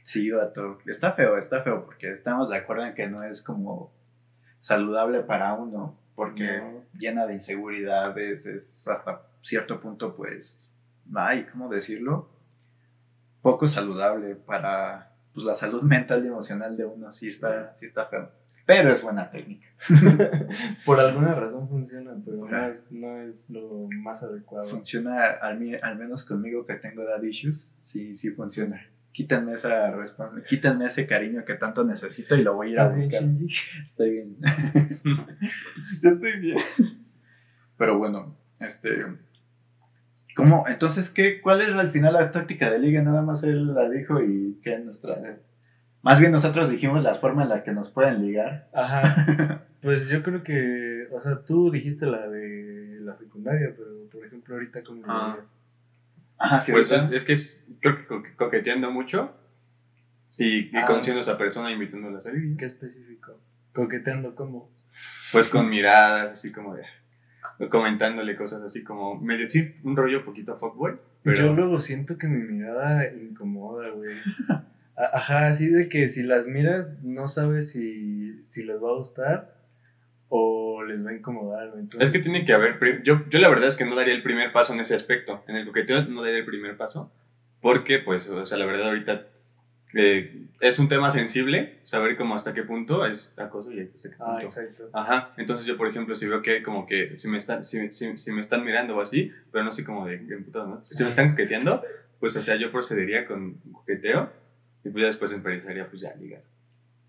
Sí, vato. Está feo, está feo, porque estamos de acuerdo en que no es como saludable para uno, porque No. llena de inseguridades, es hasta cierto punto, pues, ay, ¿cómo decirlo? Poco saludable para pues, la salud mental y emocional de uno, sí está, sí está feo. Pero es buena técnica. Por alguna razón funciona, pero no es, no es lo más adecuado. Funciona, al, al menos conmigo que tengo dad issues, sí, sí funciona. Quítenme, esa quítenme ese cariño que tanto necesito y lo voy a ir a ¿Estás bien, buscar. Estoy bien. Yo estoy bien. Pero bueno, este. ¿Cómo? Entonces, ¿qué, ¿cuál es al final la táctica de liga? Nada más él la dijo y qué nuestra. Más bien nosotros dijimos la forma en la que nos pueden ligar. Ajá. Pues yo creo que, o sea, tú dijiste la de la secundaria, pero por ejemplo ahorita como Ah. Ajá, sí, Pues ¿verdad? es que es, creo que co- coqueteando mucho y, y Ah. conociendo a esa persona, invitándola a salir. ¿Qué específico? Coqueteando cómo? Pues con miradas, así como de. comentándole cosas así como. Me decir un rollo poquito fuckboy, pero. Yo luego siento que mi mirada incomoda, güey. Ajá, así de que si las miras no sabes si, si les va a gustar o les va a incomodar. Entonces, Es que tiene que haber. Yo, yo la verdad es que no daría el primer paso en ese aspecto. En el coqueteo no daría el primer paso. Porque, pues, o sea, la verdad ahorita eh, es un tema sensible. Saber cómo hasta qué punto es acoso y hasta qué Ah, punto. exacto. Ajá, entonces yo, por ejemplo, si veo que como que si me están, si, si- si me están mirando o así, pero no sé cómo de de emputado, ¿no? Si me están coqueteando, pues, o sea, yo procedería con coqueteo y pues ya después empezaría, pues, ya a ligar.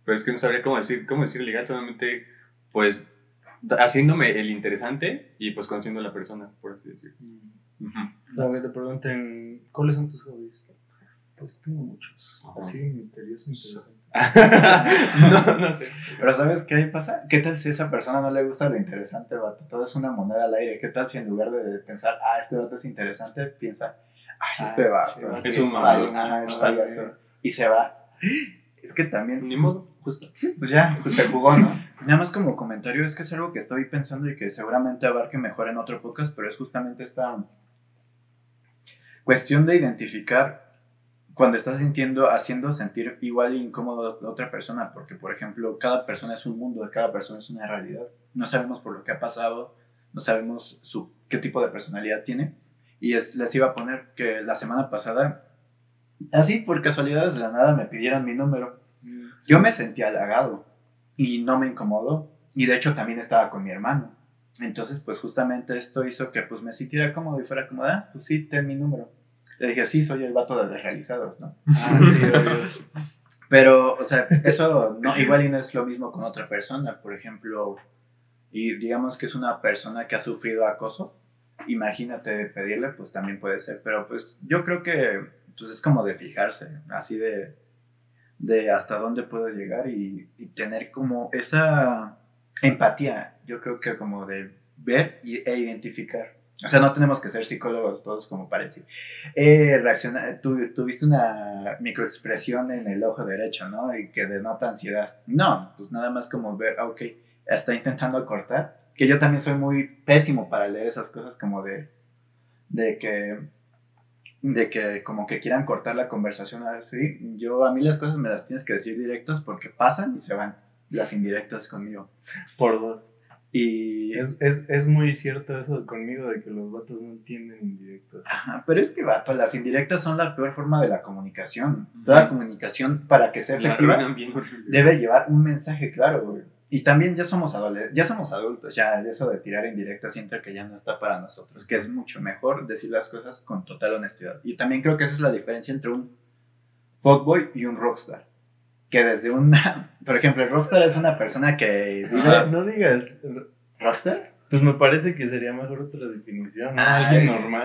Pero es que no sabría cómo decir, cómo decir ligar, solamente, pues, haciéndome el interesante y, pues, conociendo a la persona, por así decirlo. Ujú. A ver, te pregunten, ¿cuáles son tus hobbies? Pues tengo muchos. Ajá. Así, misterioso, interesante. no, no sé. Pero ¿sabes qué pasa? ¿Qué tal si a esa persona no le gusta lo interesante, vato? Todo es una moneda al aire. ¿Qué tal si en lugar de pensar, ah, este vato es interesante, piensa, ay, este Ah, vato. Es un mamador. Ah, es payaso. Y se va. Es que también... Ni modo. Justo, sí, pues ya, pues se jugó, ¿no? Nada más como comentario, es que es algo que estoy pensando y que seguramente abarque mejor en otro podcast, pero es justamente esta cuestión de identificar cuando estás sintiendo, haciendo sentir igual incómodo a otra persona, porque por ejemplo, cada persona es un mundo, cada persona es una realidad. No sabemos por lo que ha pasado, no sabemos su, qué tipo de personalidad tiene. Y es, les iba a poner que la semana pasada, así por casualidades de la nada, me pidieron mi número. Yo me sentí halagado y no me incomodó. Y de hecho también estaba con mi hermano. Entonces, pues justamente esto hizo que pues me sintiera cómodo y fuera como, ah, pues sí, ten mi número. Le dije, sí, soy el vato de desrealizados, ¿no? Ah, sí, obvio. Pero, o sea, eso no, igual y no es lo mismo con otra persona. Por ejemplo, y digamos que es una persona que ha sufrido acoso, imagínate pedirle, pues también puede ser. Pero pues yo creo que pues, es como de fijarse, así de, de hasta dónde puedo llegar y, y tener como esa empatía, yo creo que como de ver y, e identificar. O sea, no tenemos que ser psicólogos todos como parece. Eh, reacciona, tu, tuviste una microexpresión en el ojo derecho, ¿no? Y que denota ansiedad. No, pues nada más como ver, ah, ok, está intentando cortar. Que yo también soy muy pésimo para leer esas cosas como de, de que, de que como que quieran cortar la conversación así. Yo, a mí las cosas me las tienes que decir directas porque pasan y se van. Las indirectas conmigo. Por dos. Y Es, es, es muy cierto eso conmigo de que los vatos no entienden indirectos. Ajá, pero es que, vato, las indirectas son la peor forma de la comunicación. Toda Ujú. comunicación, para que sea efectiva, debe llevar un mensaje claro, güey. y también ya somos, ya somos adultos, ya eso de tirar en directa siento que ya no está para nosotros, que es mucho mejor decir las cosas con total honestidad. Y también creo que esa es la diferencia entre un fuckboy y un rockstar. Que desde una, por ejemplo, el rockstar es una persona que vive... No digas. ¿Rockstar? Pues me parece que sería mejor otra definición. ¿no? Ay. Alguien normal.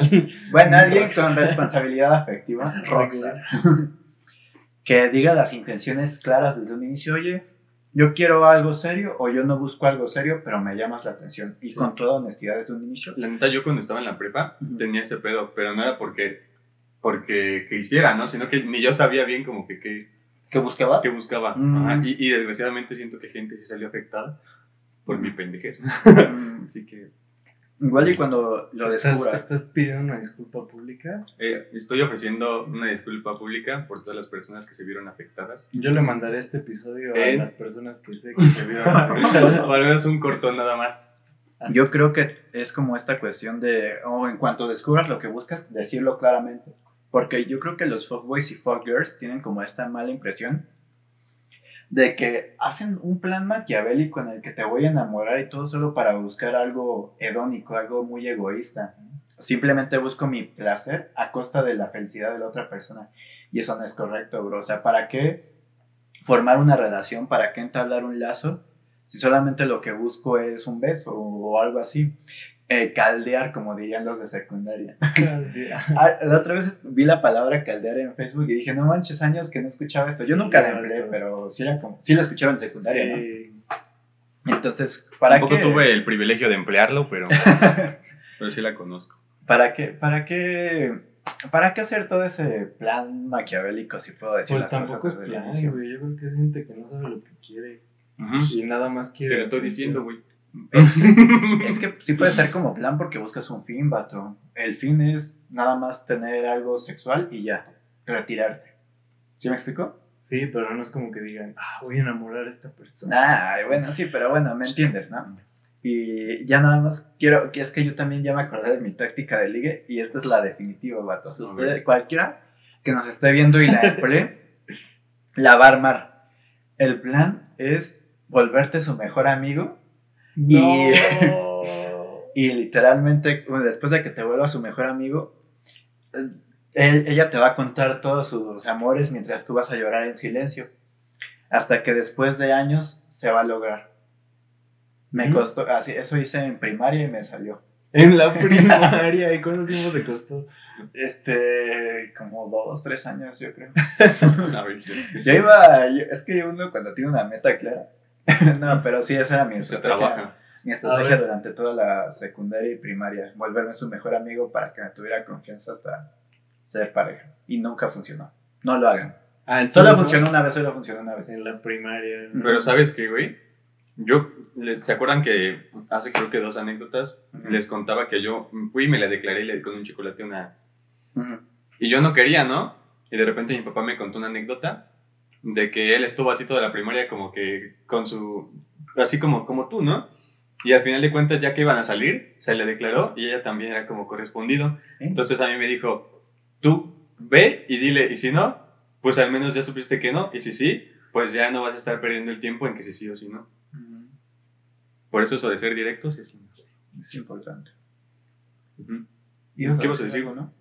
Bueno, alguien Rockstar. con responsabilidad afectiva, rockstar. que diga las intenciones claras desde un inicio, oye, yo quiero algo serio o yo no busco algo serio, pero me llamas la atención. Y con toda honestidad desde un inicio. La neta, yo cuando estaba en la prepa tenía ese pedo, pero no era porque, porque quisiera, ¿no? Sino que ni yo sabía bien como que qué, ¿Qué buscaba? qué buscaba. Mm. Ajá, Y, y desgraciadamente siento que gente sí salió afectada por mi pendejez. Mm, Así que Igual y cuando lo ¿Estás, descubras. ¿Estás pidiendo una disculpa pública? eh, estoy ofreciendo una disculpa pública por todas las personas que se vieron afectadas. Yo le mandaré este episodio ¿Eh? a las personas que sé que se vieron afectadas. o al menos un cortón nada más. Yo creo que es como esta cuestión de, o en cuanto descubras lo que buscas, decirlo claramente. Porque yo creo que los fuckboys y fuckgirls tienen como esta mala impresión de que hacen un plan maquiavélico en el que te voy a enamorar y todo solo para buscar algo hedónico, algo muy egoísta. Simplemente busco mi placer a costa de la felicidad de la otra persona. Y eso no es correcto, bro. O sea, ¿para qué formar una relación? ¿Para qué entablar un lazo? Si solamente lo que busco es un beso o algo así. Eh, caldear, como dirían los de secundaria. Ah, la otra vez vi la palabra caldear en Facebook y dije, no manches, años que no escuchaba esto. Yo nunca la empleé, Claro. pero sí la, como- sí la escuchaba en secundaria, ¿no? Entonces, ¿para Tampoco qué? tuve el privilegio de emplearlo, pero, pero sí la conozco. ¿Para qué? ¿Para qué? ¿Para qué hacer todo ese plan maquiavélico, si puedo decir Pues las tampoco es cosas plan, güey. Yo creo que es gente que no sabe lo que quiere. Y nada más quiere. Te lo estoy diciendo, güey. Es que sí puede ser como plan porque buscas un fin, vato. El fin es nada más tener algo sexual y ya, retirarte. ¿Sí me explico? Sí, pero no es como que digan, ah, voy a enamorar a esta persona. Ah, bueno, sí, pero bueno, me entiendes, ¿no? Y ya nada más quiero, que es que yo también ya me acordé de mi táctica de ligue y esta es la definitiva, vato. A usted- cualquiera que nos esté viendo y la emplee, la va a armar. El plan es volverte su mejor amigo No. y literalmente bueno, después de que te vuelva su mejor amigo, él- ella te va a contar todos sus amores mientras tú vas a llorar en silencio. Hasta que después de años se va a lograr. Me ¿Mm? costó, así, eso hice en primaria y me salió. En la primaria, ¿y cuánto tiempo te costó? Este, como dos, tres años, yo creo. Sí. Yo iba, yo- es que uno cuando tiene una meta clara. no, pero sí, esa era mi se estrategia. Mi estrategia durante toda la secundaria y primaria, volverme su mejor amigo para que me tuviera confianza hasta ser pareja. Y nunca funcionó. No lo hagan. Ah, Solo entonces, funcionó una vez, solo funcionó una vez. En la primaria. Pero ¿sabes qué, güey? Yo, ¿se acuerdan que hace creo que dos anécdotas Ujú. les contaba que yo fui y me la declaré y le di con un chocolate una... Ujú. Y yo no quería, ¿no? Y de repente mi papá me contó una anécdota de que él estuvo así toda la primaria como que con su... Así como, como tú, ¿no? Y al final de cuentas, ya que iban a salir, se le declaró y ella también era como correspondido. ¿Eh? Entonces a mí me dijo, tú ve y dile, y si no, pues al menos ya supiste que no, y si sí, pues ya no vas a estar perdiendo el tiempo en que si sí o si no. Por eso eso de ser directos es... Es importante. Ujú. ¿Ibas ¿Qué vas a decir? algo, no?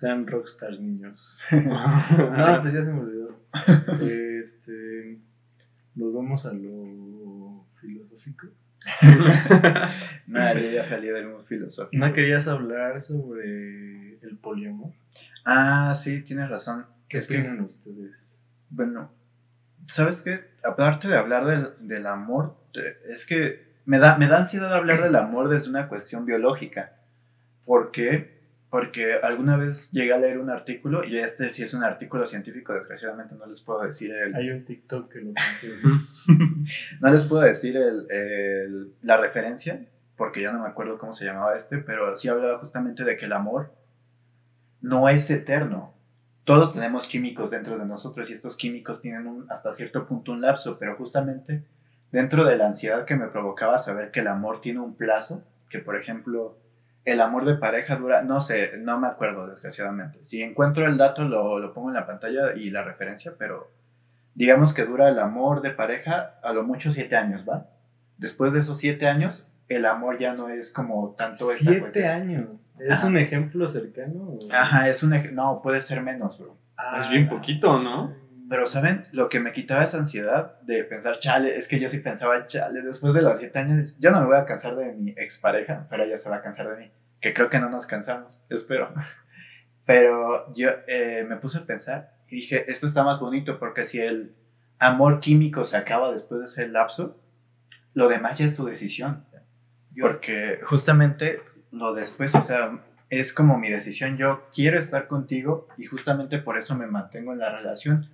Sean rockstars, niños. no, pues ya se me olvidó. Este. Volvamos a lo filosófico. Nada, yo ya salí del mundo filosófico. ¿No querías hablar sobre el poliamor? Ah, sí, tienes razón. ¿Qué Es que- ustedes? Bueno, ¿sabes qué? Aparte de hablar del, del amor, te- es que me da, me da ansiedad hablar del amor desde una cuestión biológica. ¿Por qué? Porque alguna vez llegué a leer un artículo, y este sí es un artículo científico, desgraciadamente no les puedo decir el, Hay un TikTok que lo no les puedo decir el- el- la referencia, porque ya no me acuerdo cómo se llamaba este, pero sí hablaba justamente de que el amor no es eterno. Todos tenemos químicos dentro de nosotros y estos químicos tienen un- hasta cierto punto un lapso, pero justamente dentro de la ansiedad que me provocaba saber que el amor tiene un plazo, que por ejemplo el amor de pareja dura, no sé, no me acuerdo desgraciadamente. Si encuentro el dato lo, lo pongo en la pantalla y la referencia, pero digamos que dura el amor de pareja a lo mucho siete años, ¿va? Después de esos siete años, el amor ya no es como tanto esta Siete cuestión. años. ¿Es Ajá. un ejemplo cercano? o- Ajá, es un ej- no, puede ser menos, bro. Ah, Es bien poquito, ¿no? Pero, ¿saben? Lo que me quitaba esa ansiedad de pensar, chale, es que yo sí pensaba, chale, después de los siete años, yo no me voy a cansar de mi expareja, pero ella se va a cansar de mí. Que creo que no nos cansamos, espero. Pero yo eh, me puse a pensar y dije, esto está más bonito porque si el amor químico se acaba después de ese lapso, lo demás ya es tu decisión. Porque justamente lo después, o sea, es como mi decisión. Yo quiero estar contigo y justamente por eso me mantengo en la relación.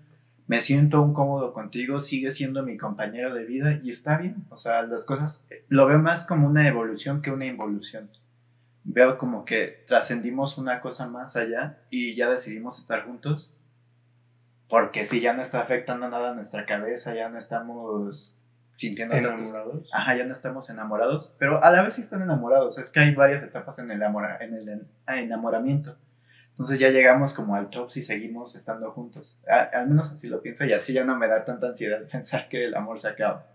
Me siento un cómodo contigo, sigue siendo mi compañero de vida y está bien. O sea, las cosas lo veo más como una evolución que una involución. Veo como que trascendimos una cosa más allá y ya decidimos estar juntos. Porque si ya no está afectando nada a nuestra cabeza, ya no estamos sintiendo ¿Enamorados? Ajá, ya no estamos enamorados, pero a la vez sí están enamorados. Es que hay varias etapas en el, amora- en el en- enamoramiento. Entonces ya llegamos como al top si seguimos estando juntos. A- al menos así lo pienso y así ya no me da tanta ansiedad pensar que el amor se acaba.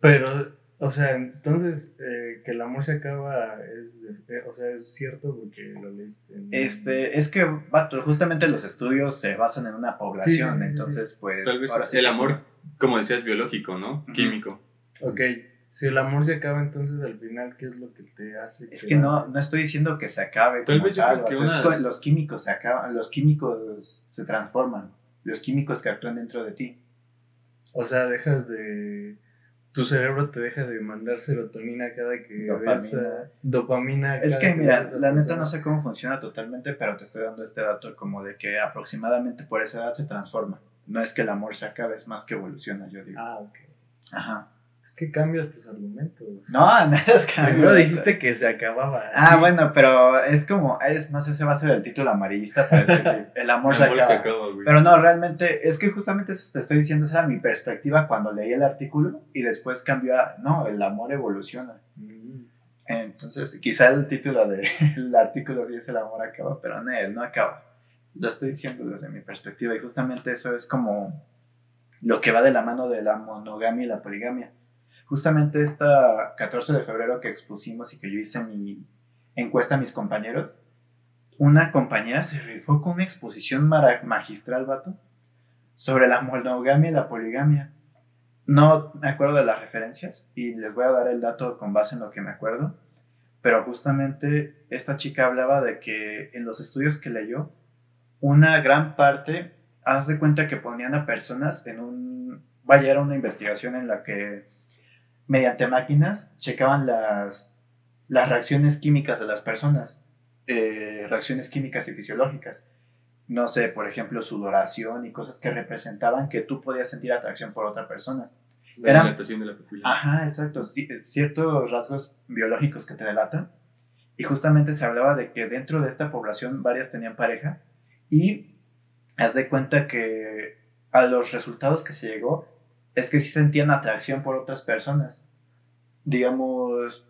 Pero, o sea, entonces, eh, que el amor se acaba es, de- eh, o sea, es cierto porque lo leíste. en- Este, es que, vato, justamente los estudios se basan en una población, Sí, sí, sí, sí, entonces pues... Tal vez ahora sí el amor, como decías, biológico, ¿no? Químico. Ok, si el amor se acaba, entonces al final, ¿qué es lo que te hace? Es que no, no estoy diciendo que se acabe. Tal como vez yo tal, creo que vato, es una- co- los químicos se acaban, los químicos se transforman, los químicos que actúan dentro de ti. O sea, dejas de... Tu cerebro te deja de mandar serotonina cada que Dopamina. ves a- dopamina. Es que, mira, la neta no sé cómo funciona totalmente, pero te estoy dando este dato como de que aproximadamente por esa edad se transforma. No es que el amor se acabe, es más que evoluciona, yo digo. Ah, ok. Ajá. Es que cambias tus argumentos. No, nada es que... Primero dijiste que se acababa. Ah, Sí. bueno, pero es como, es más, ese va a ser el título amarillista para este. El amor, El se amor acaba. se acaba, güey. Pero no, realmente, es que justamente eso te estoy diciendo, esa era mi perspectiva cuando leí el artículo y después cambió a, no, el amor evoluciona. Mm. Entonces, quizá el título del artículo sí es el amor acaba, pero no, él no acaba. Lo estoy diciendo desde mi perspectiva y justamente eso es como lo que va de la mano de la monogamia y la poligamia. Justamente esta 14 de febrero que expusimos y que yo hice mi encuesta a mis compañeros, una compañera se rifó con una exposición magistral, vato, sobre la monogamia y la poligamia. No me acuerdo de las referencias y les voy a dar el dato con base en lo que me acuerdo, pero justamente esta chica hablaba de que en los estudios que leyó, una gran parte, haz de cuenta que ponían a personas en un, vaya, era una investigación en la que mediante máquinas checaban las, las reacciones químicas de las personas, eh, reacciones químicas y fisiológicas. No sé, por ejemplo, sudoración y cosas que representaban que tú podías sentir atracción por otra persona. La eran- dilatación de la pupila. Ajá, exacto. ci- Ciertos rasgos biológicos que te delatan. Y justamente se hablaba de que dentro de esta población varias tenían pareja. Y haz de cuenta que a los resultados que se llegó es que sí sentían atracción por otras personas. Digamos,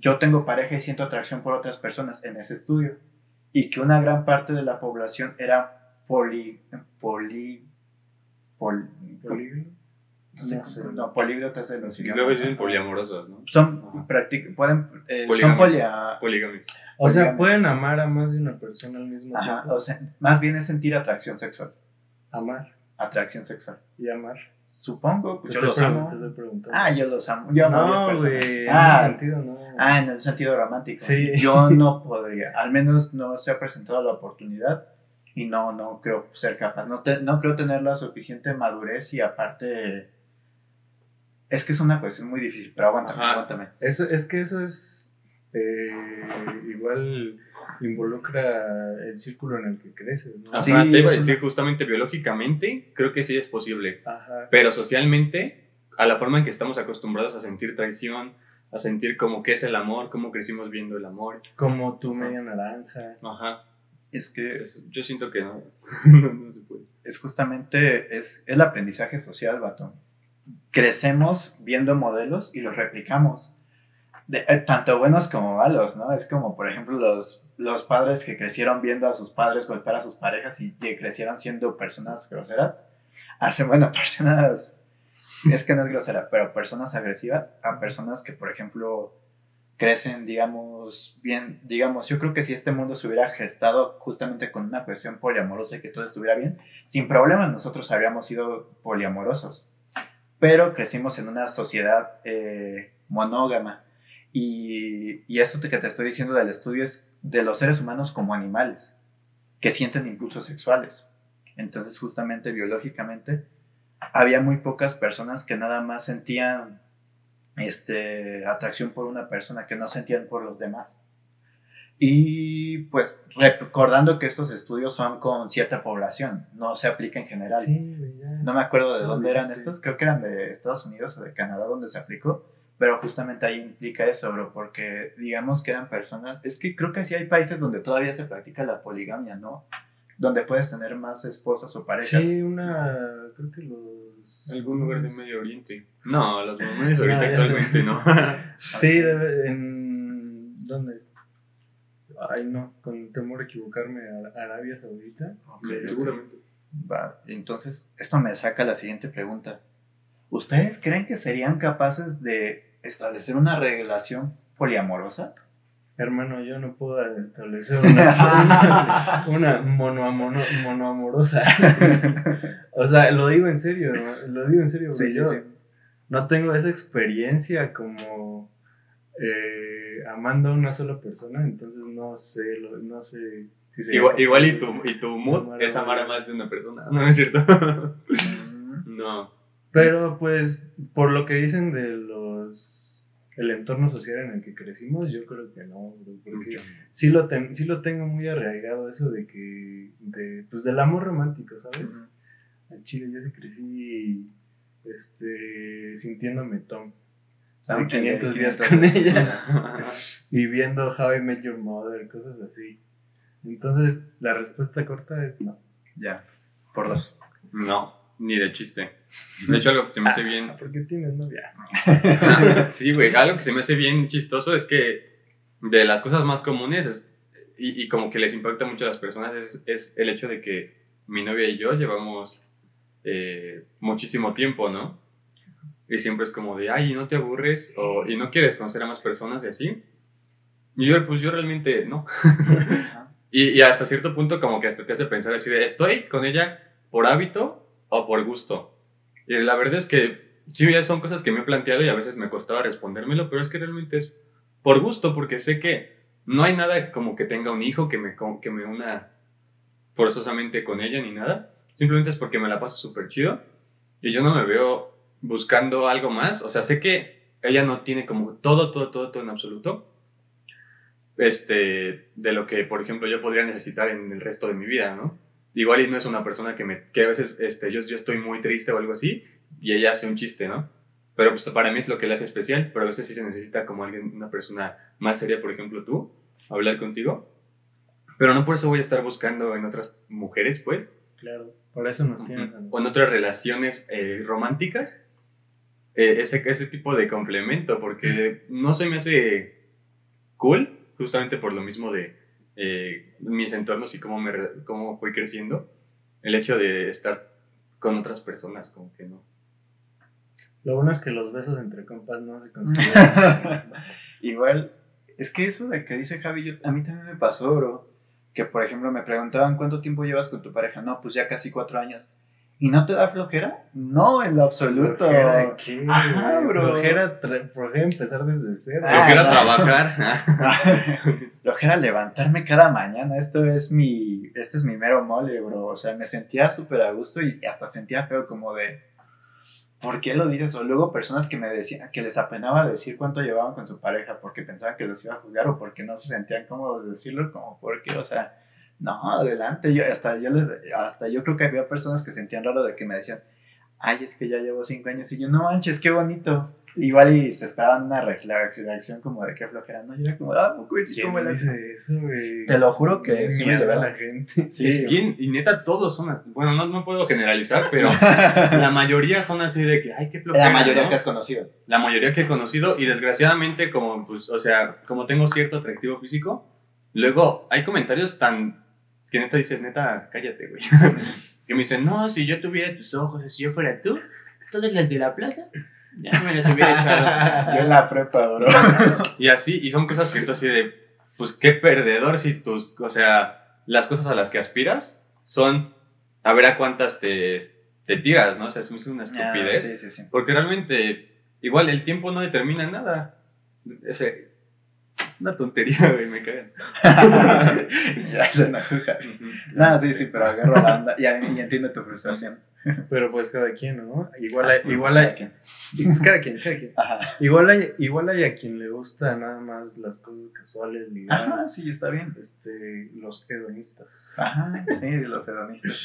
yo tengo pareja y siento atracción por otras personas en ese estudio. Y que una gran parte de la población era poli... poli... pol- ¿Polígono? no sé, No sé. no, políglotas de los Y luego dicen poliamorosas, ¿no? Son, pueden, eh, son Poligámicos. polia... Poligamia. O sea, pueden amar a más de una persona al mismo Ajá, tiempo. o sea, más bien es sentir atracción sexual. Amar Atracción sexual. y amar. Supongo, pues yo los amo. Ah, yo los amo. Yo amo a 10 no, personas. güey. Ah, En sentido, no. ah, en el sentido romántico. Sí. Yo no podría. Al menos no se ha presentado la oportunidad y no, no creo ser capaz. No, te- no creo tener la suficiente madurez y aparte... Es que es una cuestión muy difícil, pero aguántame, Ajá. aguántame. Eso, es que eso es. Eh, igual involucra el círculo en el que creces, ¿no? Ajá, Sí, te iba a es decir una- justamente biológicamente, creo que sí es posible. Ajá. Pero socialmente, a la forma en que estamos acostumbrados a sentir traición, a sentir como que es el amor, cómo crecimos viendo el amor. Como tu media naranja. Ajá. Es que Entonces, yo siento que no, no, no se puede. es justamente es el aprendizaje social, vato. Crecemos viendo modelos y los replicamos. De- eh, tanto buenos como malos, ¿no? Es como, por ejemplo, los, los padres que crecieron viendo a sus padres golpear a sus parejas y que crecieron siendo personas groseras. hace, bueno, personas, es que no es grosera, pero personas agresivas a personas que, por ejemplo, crecen, digamos, bien, digamos, yo creo que si este mundo se hubiera gestado justamente con una cuestión poliamorosa y que todo estuviera bien, sin problemas nosotros habríamos sido poliamorosos, pero crecimos en una sociedad eh, monógama y, y esto que te estoy diciendo del estudio es de los seres humanos como animales que sienten impulsos sexuales. Entonces, justamente biológicamente, había muy pocas personas que nada más sentían este, atracción por una persona, que no sentían por los demás. Y pues recordando que estos estudios son con cierta población, no se aplica en general. no me acuerdo de dónde eran estos, creo que eran de Estados Unidos o de Canadá donde se aplicó, pero justamente ahí implica eso, bro, porque digamos que eran personas, es que creo que sí hay países donde todavía se practica la poligamia, ¿no? Donde puedes tener más esposas o parejas. Sí, una, creo que los... Algún lugar de Medio Oriente. No, los mormones ahorita actualmente no. sí, en... ¿Dónde? Ay, no, con temor a equivocarme, a Arabia Saudita. seguramente. Va, entonces, esto me saca la siguiente pregunta. ¿Ustedes creen que serían capaces de establecer una relación poliamorosa? Hermano, yo no puedo establecer una, una, monoamorosa. o sea, lo digo en serio, lo digo en serio. yo no tengo esa experiencia como eh, amando a una sola persona, entonces no sé, no sé. igual, igual, y tu, y tu mood es amar a más de una persona, ¿no es cierto? no. Pero pues, por lo que dicen de los el entorno social en el que crecimos, yo creo que no, porque sí lo, sí lo tengo muy arraigado eso de que, de, pues del amor romántico, ¿sabes? Al chile yo sí crecí este, sintiéndome Tom. Estaba 500 días con ella y viendo How I Met Your Mother, cosas así. Entonces, la respuesta corta es no. Ya, por dos. No. Ni de chiste. De hecho, algo que se me hace ah, bien. ¿Por qué tienes novia? sí, güey. Algo que se me hace bien chistoso es que de las cosas más comunes y, como que les impacta mucho a las personas es, es, el hecho de que mi novia y yo llevamos eh, muchísimo tiempo, ¿no? Y siempre es como de, ay, ¿no te aburres? O, ¿y no quieres conocer a más personas y así? Y yo, pues yo realmente no. y, y hasta cierto punto como que hasta te hace pensar así de, estoy con ella por hábito o por gusto. Y la verdad es que sí, son cosas que me he planteado y a veces me costaba respondérmelo, pero es que realmente es por gusto, porque sé que no hay nada como que tenga un hijo que me, que me una forzosamente con ella ni nada. Simplemente es porque me la paso súper chido y yo no me veo buscando algo más. O sea, sé que ella no tiene como todo, todo, todo, todo en absoluto. Este, de lo que, por ejemplo, yo podría necesitar en el resto de mi vida, ¿no? Igual y no es una persona que me que a veces este, yo, yo estoy muy triste o algo así y ella hace un chiste, ¿no? Pero pues para mí es lo que le hace especial, pero a veces sí se necesita como alguien, una persona más seria, por ejemplo tú, hablar contigo. Pero no por eso voy a estar buscando en otras mujeres, pues. Claro, por eso nos tienes O en otras relaciones eh, románticas, eh, ese, ese tipo de complemento, porque no se me hace cool, justamente por lo mismo de eh, mis entornos y cómo, me, cómo fui creciendo, el hecho de estar con otras personas, como que no. Lo bueno es que los besos entre compas no se consideran. Igual, es que eso de que dice Javi, a mí también me pasó, bro. Que por ejemplo me preguntaban cuánto tiempo llevas con tu pareja. No, pues ya casi cuatro años. ¿Y no te da flojera? No, en lo absoluto. ¿Flojera qué? Ajá, bro. Flojera, flojera empezar desde cero. Ah, flojera trabajar. flojera levantarme cada mañana. Esto es mi, este es mi mero mole, bro. O sea, me sentía súper a gusto y hasta sentía feo como de, ¿por qué lo dices? O luego personas que me decían, que les apenaba decir cuánto llevaban con su pareja porque pensaban que los iba a juzgar o porque no se sentían cómodos de decirlo, como porque, o sea no, adelante, yo hasta yo les, hasta yo creo que había personas que sentían raro de que me decían, ay, es que ya llevo cinco años y yo, no manches, qué bonito. Igual y se esperaban una reacción como de qué flojera, ¿no? Yo era como, ah, poco y ¿Cómo le dice eso, güey? Te lo juro que sí me a la gente. Sí, bien, y neta todos son, bueno, no, no puedo generalizar, pero la mayoría son así de que, ay, qué flojera. La mayoría que has conocido. La mayoría que he conocido y desgraciadamente como, pues, o sea, como tengo cierto atractivo físico, luego hay comentarios tan que neta dices, neta, cállate, güey. que me dicen, no, si yo tuviera tus ojos, si yo fuera tú, todas las de la plaza, ya me las hubiera echado. Yo en la prepa, bro. Y así, y son cosas que tú así de, pues qué perdedor si tus, o sea, las cosas a las que aspiras son a ver a cuántas te, te tiras, ¿no? O sea, es una estupidez. Ah, sí, sí, sí. Porque realmente, igual el tiempo no determina nada. Ese, una tontería, güey, me cagan. ya se enojó. No, sí, sí, pero agarro la onda. Y, y entiendo tu frustración. Pero pues cada quien, ¿no? Igual Ah, hay, igual hay, cada quien, cada quien. Ajá. Igual hay, igual hay a quien le gusta nada más las cosas casuales, ligar, Ajá, sí, está bien. este, los hedonistas. Ajá, sí, los hedonistas.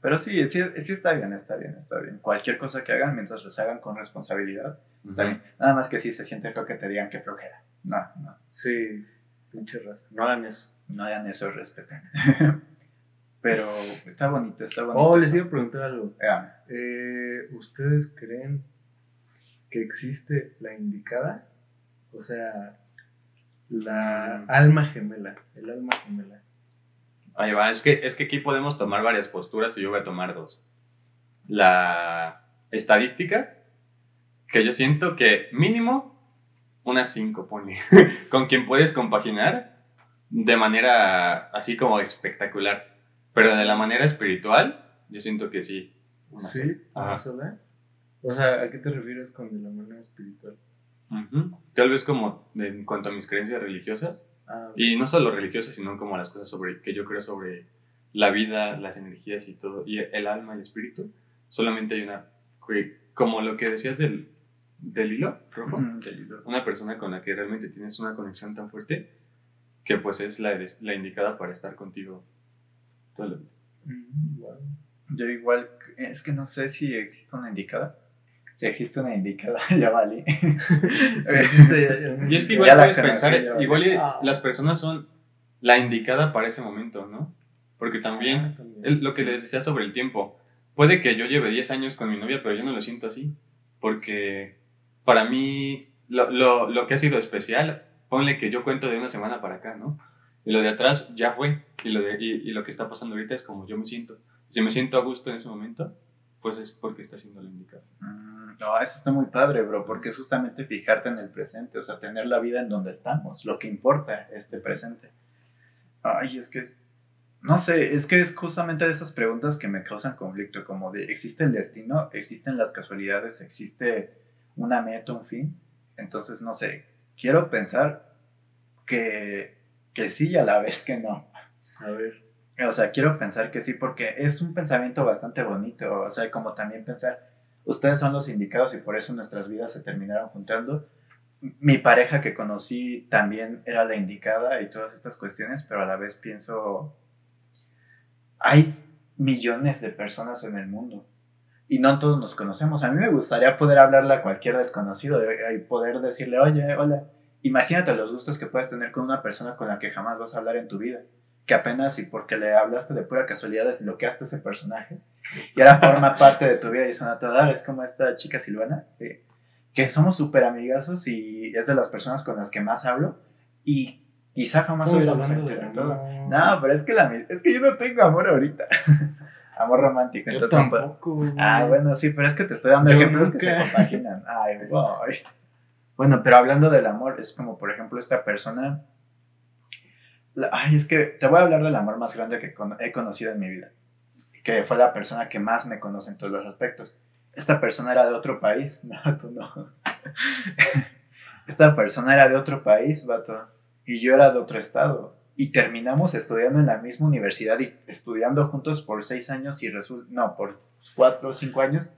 Pero sí, sí, sí está bien, está bien, está bien. Cualquier cosa que hagan, mientras los hagan con responsabilidad, está bien. Nada más que sí se siente feo que te digan que flojera. No, no. Sí, pinche raza. No hagan eso. No hagan eso, respeten. Pero está bonito, está bonito. Oh, les iba a preguntar algo. Ah, Eh, ¿Ustedes creen que existe la indicada? O sea, la Mm. alma gemela. El alma gemela. Ahí va, es que, es que aquí podemos tomar varias posturas y yo voy a tomar dos. La estadística, que yo siento que mínimo unas 5 pone, con quien puedes compaginar de manera así como espectacular, pero de la manera espiritual, yo siento que sí. ¿Sí? ¿Una sola? O sea, ¿a qué te refieres con de la manera espiritual? Tal vez como en cuanto a mis creencias religiosas, Ah, Y no solo religiosas, sino como las cosas sobre que yo creo sobre la vida, las energías y todo, y el alma y el espíritu. Solamente hay una, como lo que decías del, del hilo rojo, mm, del una persona con la que realmente tienes una conexión tan fuerte que pues es la, la indicada para estar contigo toda la vida. mm, wow. Yo igual, es que no sé si existe una indicada. Si existe una indicada, ya vale. Y es que igual puedes pensar, igual Ah. las personas son la indicada para ese momento, ¿no? Porque también Ah, también. El- lo que les decía sobre el tiempo. Puede que yo lleve 10 años con mi novia, pero yo no lo siento así. Porque para mí, lo, lo, lo que ha sido especial, ponle que yo cuento de una semana para acá, ¿no? Y lo de atrás ya fue. Y lo, de, y, lo que está pasando ahorita es como yo me siento. Si me siento a gusto en ese momento, pues es porque está siendo lo indicado. Mm, No, eso está muy padre, bro, porque es justamente fijarte en el presente, o sea, tener la vida en donde estamos, lo que importa, este presente. Ay, es que, no sé, es que es justamente de esas preguntas que me causan conflicto, como de, ¿existe el destino? ¿Existen las casualidades? ¿Existe una meta, un fin? Entonces, no sé, quiero pensar que, que sí y a la vez que no. A ver. O sea, quiero pensar que sí, porque es un pensamiento bastante bonito. O sea, como también pensar, ustedes son los indicados y por eso nuestras vidas se terminaron juntando. Mi pareja que conocí también era la indicada y todas estas cuestiones, pero a la vez pienso, hay millones de personas en el mundo y no todos nos conocemos. A mí me gustaría poder hablarle a cualquier desconocido y poder decirle, oye, hola. Imagínate los gustos que puedes tener con una persona con la que jamás vas a hablar en tu vida que apenas y porque le hablaste de pura casualidad desbloqueaste ese personaje y ahora forma parte de tu vida y son a toda es como esta chica Silvana que, que somos súper amigazos y es de las personas con las que más hablo y quizá jamás hubiéramos hablando de no pero es que la es que yo no tengo amor ahorita amor romántico Yo entonces no puedo- tampoco. güey. Ah, bueno, sí, pero es que te estoy dando Yo ejemplos que se nunca. compaginan. Ay, voy. Bueno, pero hablando del amor, es como, por ejemplo, esta persona. la- Ay, es que te voy a hablar del amor más grande que con- he conocido en mi vida. Que fue la persona que más me conoce en todos los aspectos. Esta persona era de otro país. No, tú no. Esta persona era de otro país, vato. Y yo era de otro estado. Y terminamos estudiando en la misma universidad y estudiando juntos por seis años y resulta. No, por cuatro o cinco años.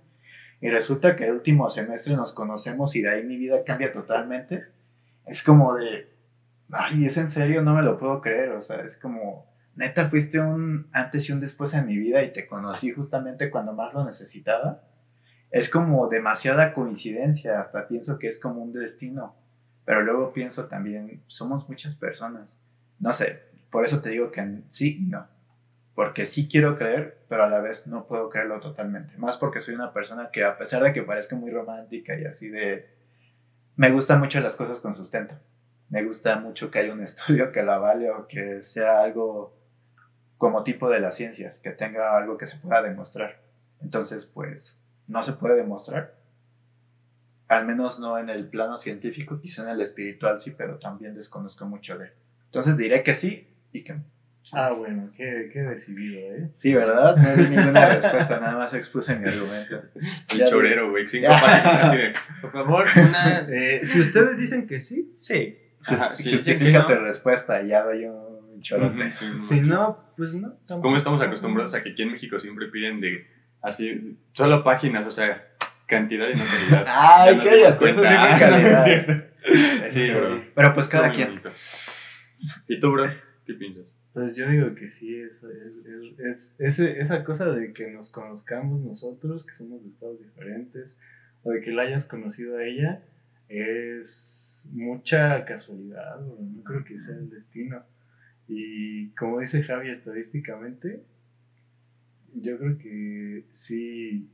Y resulta que el último semestre nos conocemos y de ahí mi vida cambia totalmente. Es como de. Ay, es en serio, no me lo puedo creer. O sea, es como. Neta, fuiste un antes y un después en mi vida y te conocí justamente cuando más lo necesitaba. Es como demasiada coincidencia, hasta pienso que es como un destino. Pero luego pienso también, somos muchas personas. No sé, por eso te digo que sí y no. Porque sí quiero creer, pero a la vez no puedo creerlo totalmente. Más porque soy una persona que a pesar de que parezca muy romántica y así de... Me gustan mucho las cosas con sustento. Me gusta mucho que haya un estudio que la avale o que sea algo como tipo de las ciencias, que tenga algo que se pueda demostrar. Entonces, pues, no se puede demostrar. Al menos no en el plano científico, quizá en el espiritual sí, pero también desconozco mucho de él. Entonces diré que sí y que no. Ah, bueno, qué, qué decidido, ¿eh? Sí, ¿verdad? No di ninguna respuesta, nada más expuse mi argumento. El chorero, güey. Cinco páginas así de, por favor, una... Eh, si ustedes dicen que sí, sí. Ajá, sí, sí, sí, ¿no? respuesta ya doy un chorote. Si no, pues no. tampoco. ¿Cómo estamos acostumbrados a que aquí en México siempre piden de así, solo páginas, o sea, cantidad y no calidad? Ay, Ya dimos cállate, eso sí calidad. Es cierto. Este, Sí, bro. Pero pues cada quien. bonito. ¿Y tú, bro? ¿Qué piensas? Pues yo digo que sí, es, es, es- esa cosa de que nos conozcamos nosotros, que somos de estados diferentes, o de que la hayas conocido a ella, es mucha casualidad, no creo que sea el destino. Y como dice Javi, estadísticamente, yo creo que sí,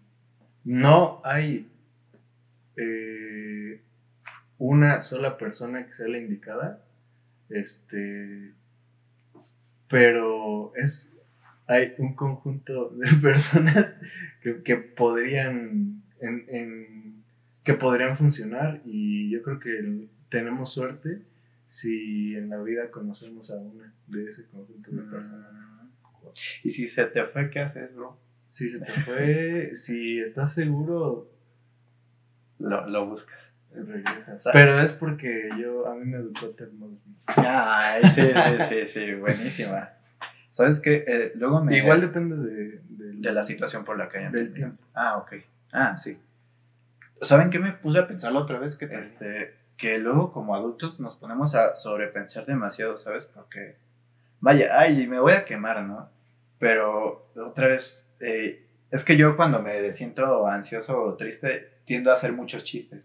no hay eh, una sola persona que sea la indicada, este, pero es, hay un conjunto de personas que, que podrían, en, en- que podrían funcionar y yo creo que tenemos suerte si en la vida conocemos a una de ese conjunto de personas. Y si se te fue, ¿qué haces, bro? Si se te fue, si estás seguro, Lo, lo buscas. Pero es porque yo, a mí me educó Ted Mosby. Ay, sí, sí, sí, sí, buenísima. ¿Sabes qué? luego me... Igual depende de, de, de la situación por la que hayan Del tenido. tiempo. Ah, ok. Ah, sí. ¿Saben qué me puse a pensar la otra vez? Que, este, que luego como adultos nos ponemos a sobrepensar demasiado, ¿sabes? Porque, vaya, ay, me voy a quemar, ¿no? Pero otra vez, eh, es que yo cuando me siento ansioso o triste, tiendo a hacer muchos chistes,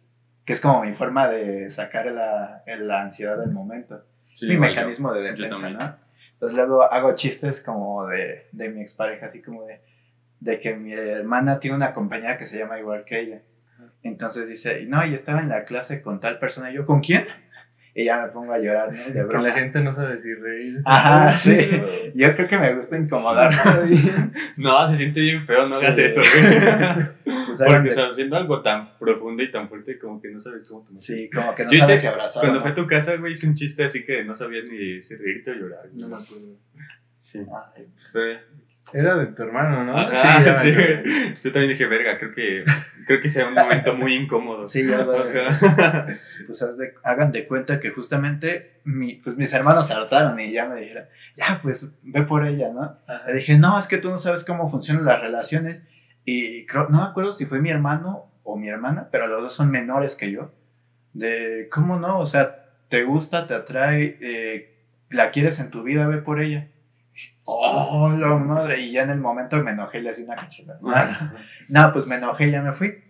que es como mi forma de sacar la, la ansiedad del momento Sí, mi mecanismo de Yo defensa, también. ¿no? Entonces luego hago chistes como de, de mi expareja, así como de, de que mi hermana tiene una compañera que se llama igual que ella. Entonces dice, no, y estaba en la clase con tal persona, y yo, ¿con quién? Y ya me pongo a llorar, ¿no? De Que broma. la gente no sabe si reírse. Ajá, sí. Pero- Yo creo que me gusta incomodar. No, se siente bien feo, no Sí. hagas eso, güey. Pues Porque, o sea, siendo algo tan profundo y tan fuerte como que no sabes cómo tomar. sí, como que no Yo sabes si abrazar. Cuando fue no. a tu casa, güey, hice un chiste así que no sabías ni si reírte o llorar. No me acuerdo. Sí. Ay, Sí. Era de tu hermano, ¿no? Ajá, me sí, güey. Yo también dije, verga, creo que, creo que sea un momento muy incómodo. Sí, ya lo- Ajá. pues haz de- hagan de cuenta que justamente mi, pues mis hermanos se hartaron y ya me dijeron, ya pues ve por ella, ¿no? Ajá. Le dije, no, es que tú no sabes cómo funcionan las relaciones. Y creo, no me acuerdo si fue mi hermano o mi hermana, pero los dos son menores que yo. De, ¿cómo no? O sea, te gusta, te atrae, eh, la quieres en tu vida, ve por ella. Oh, la madre. Y ya en el momento me enojé y le hacía una cachetada. No, pues me enojé y ya me fui.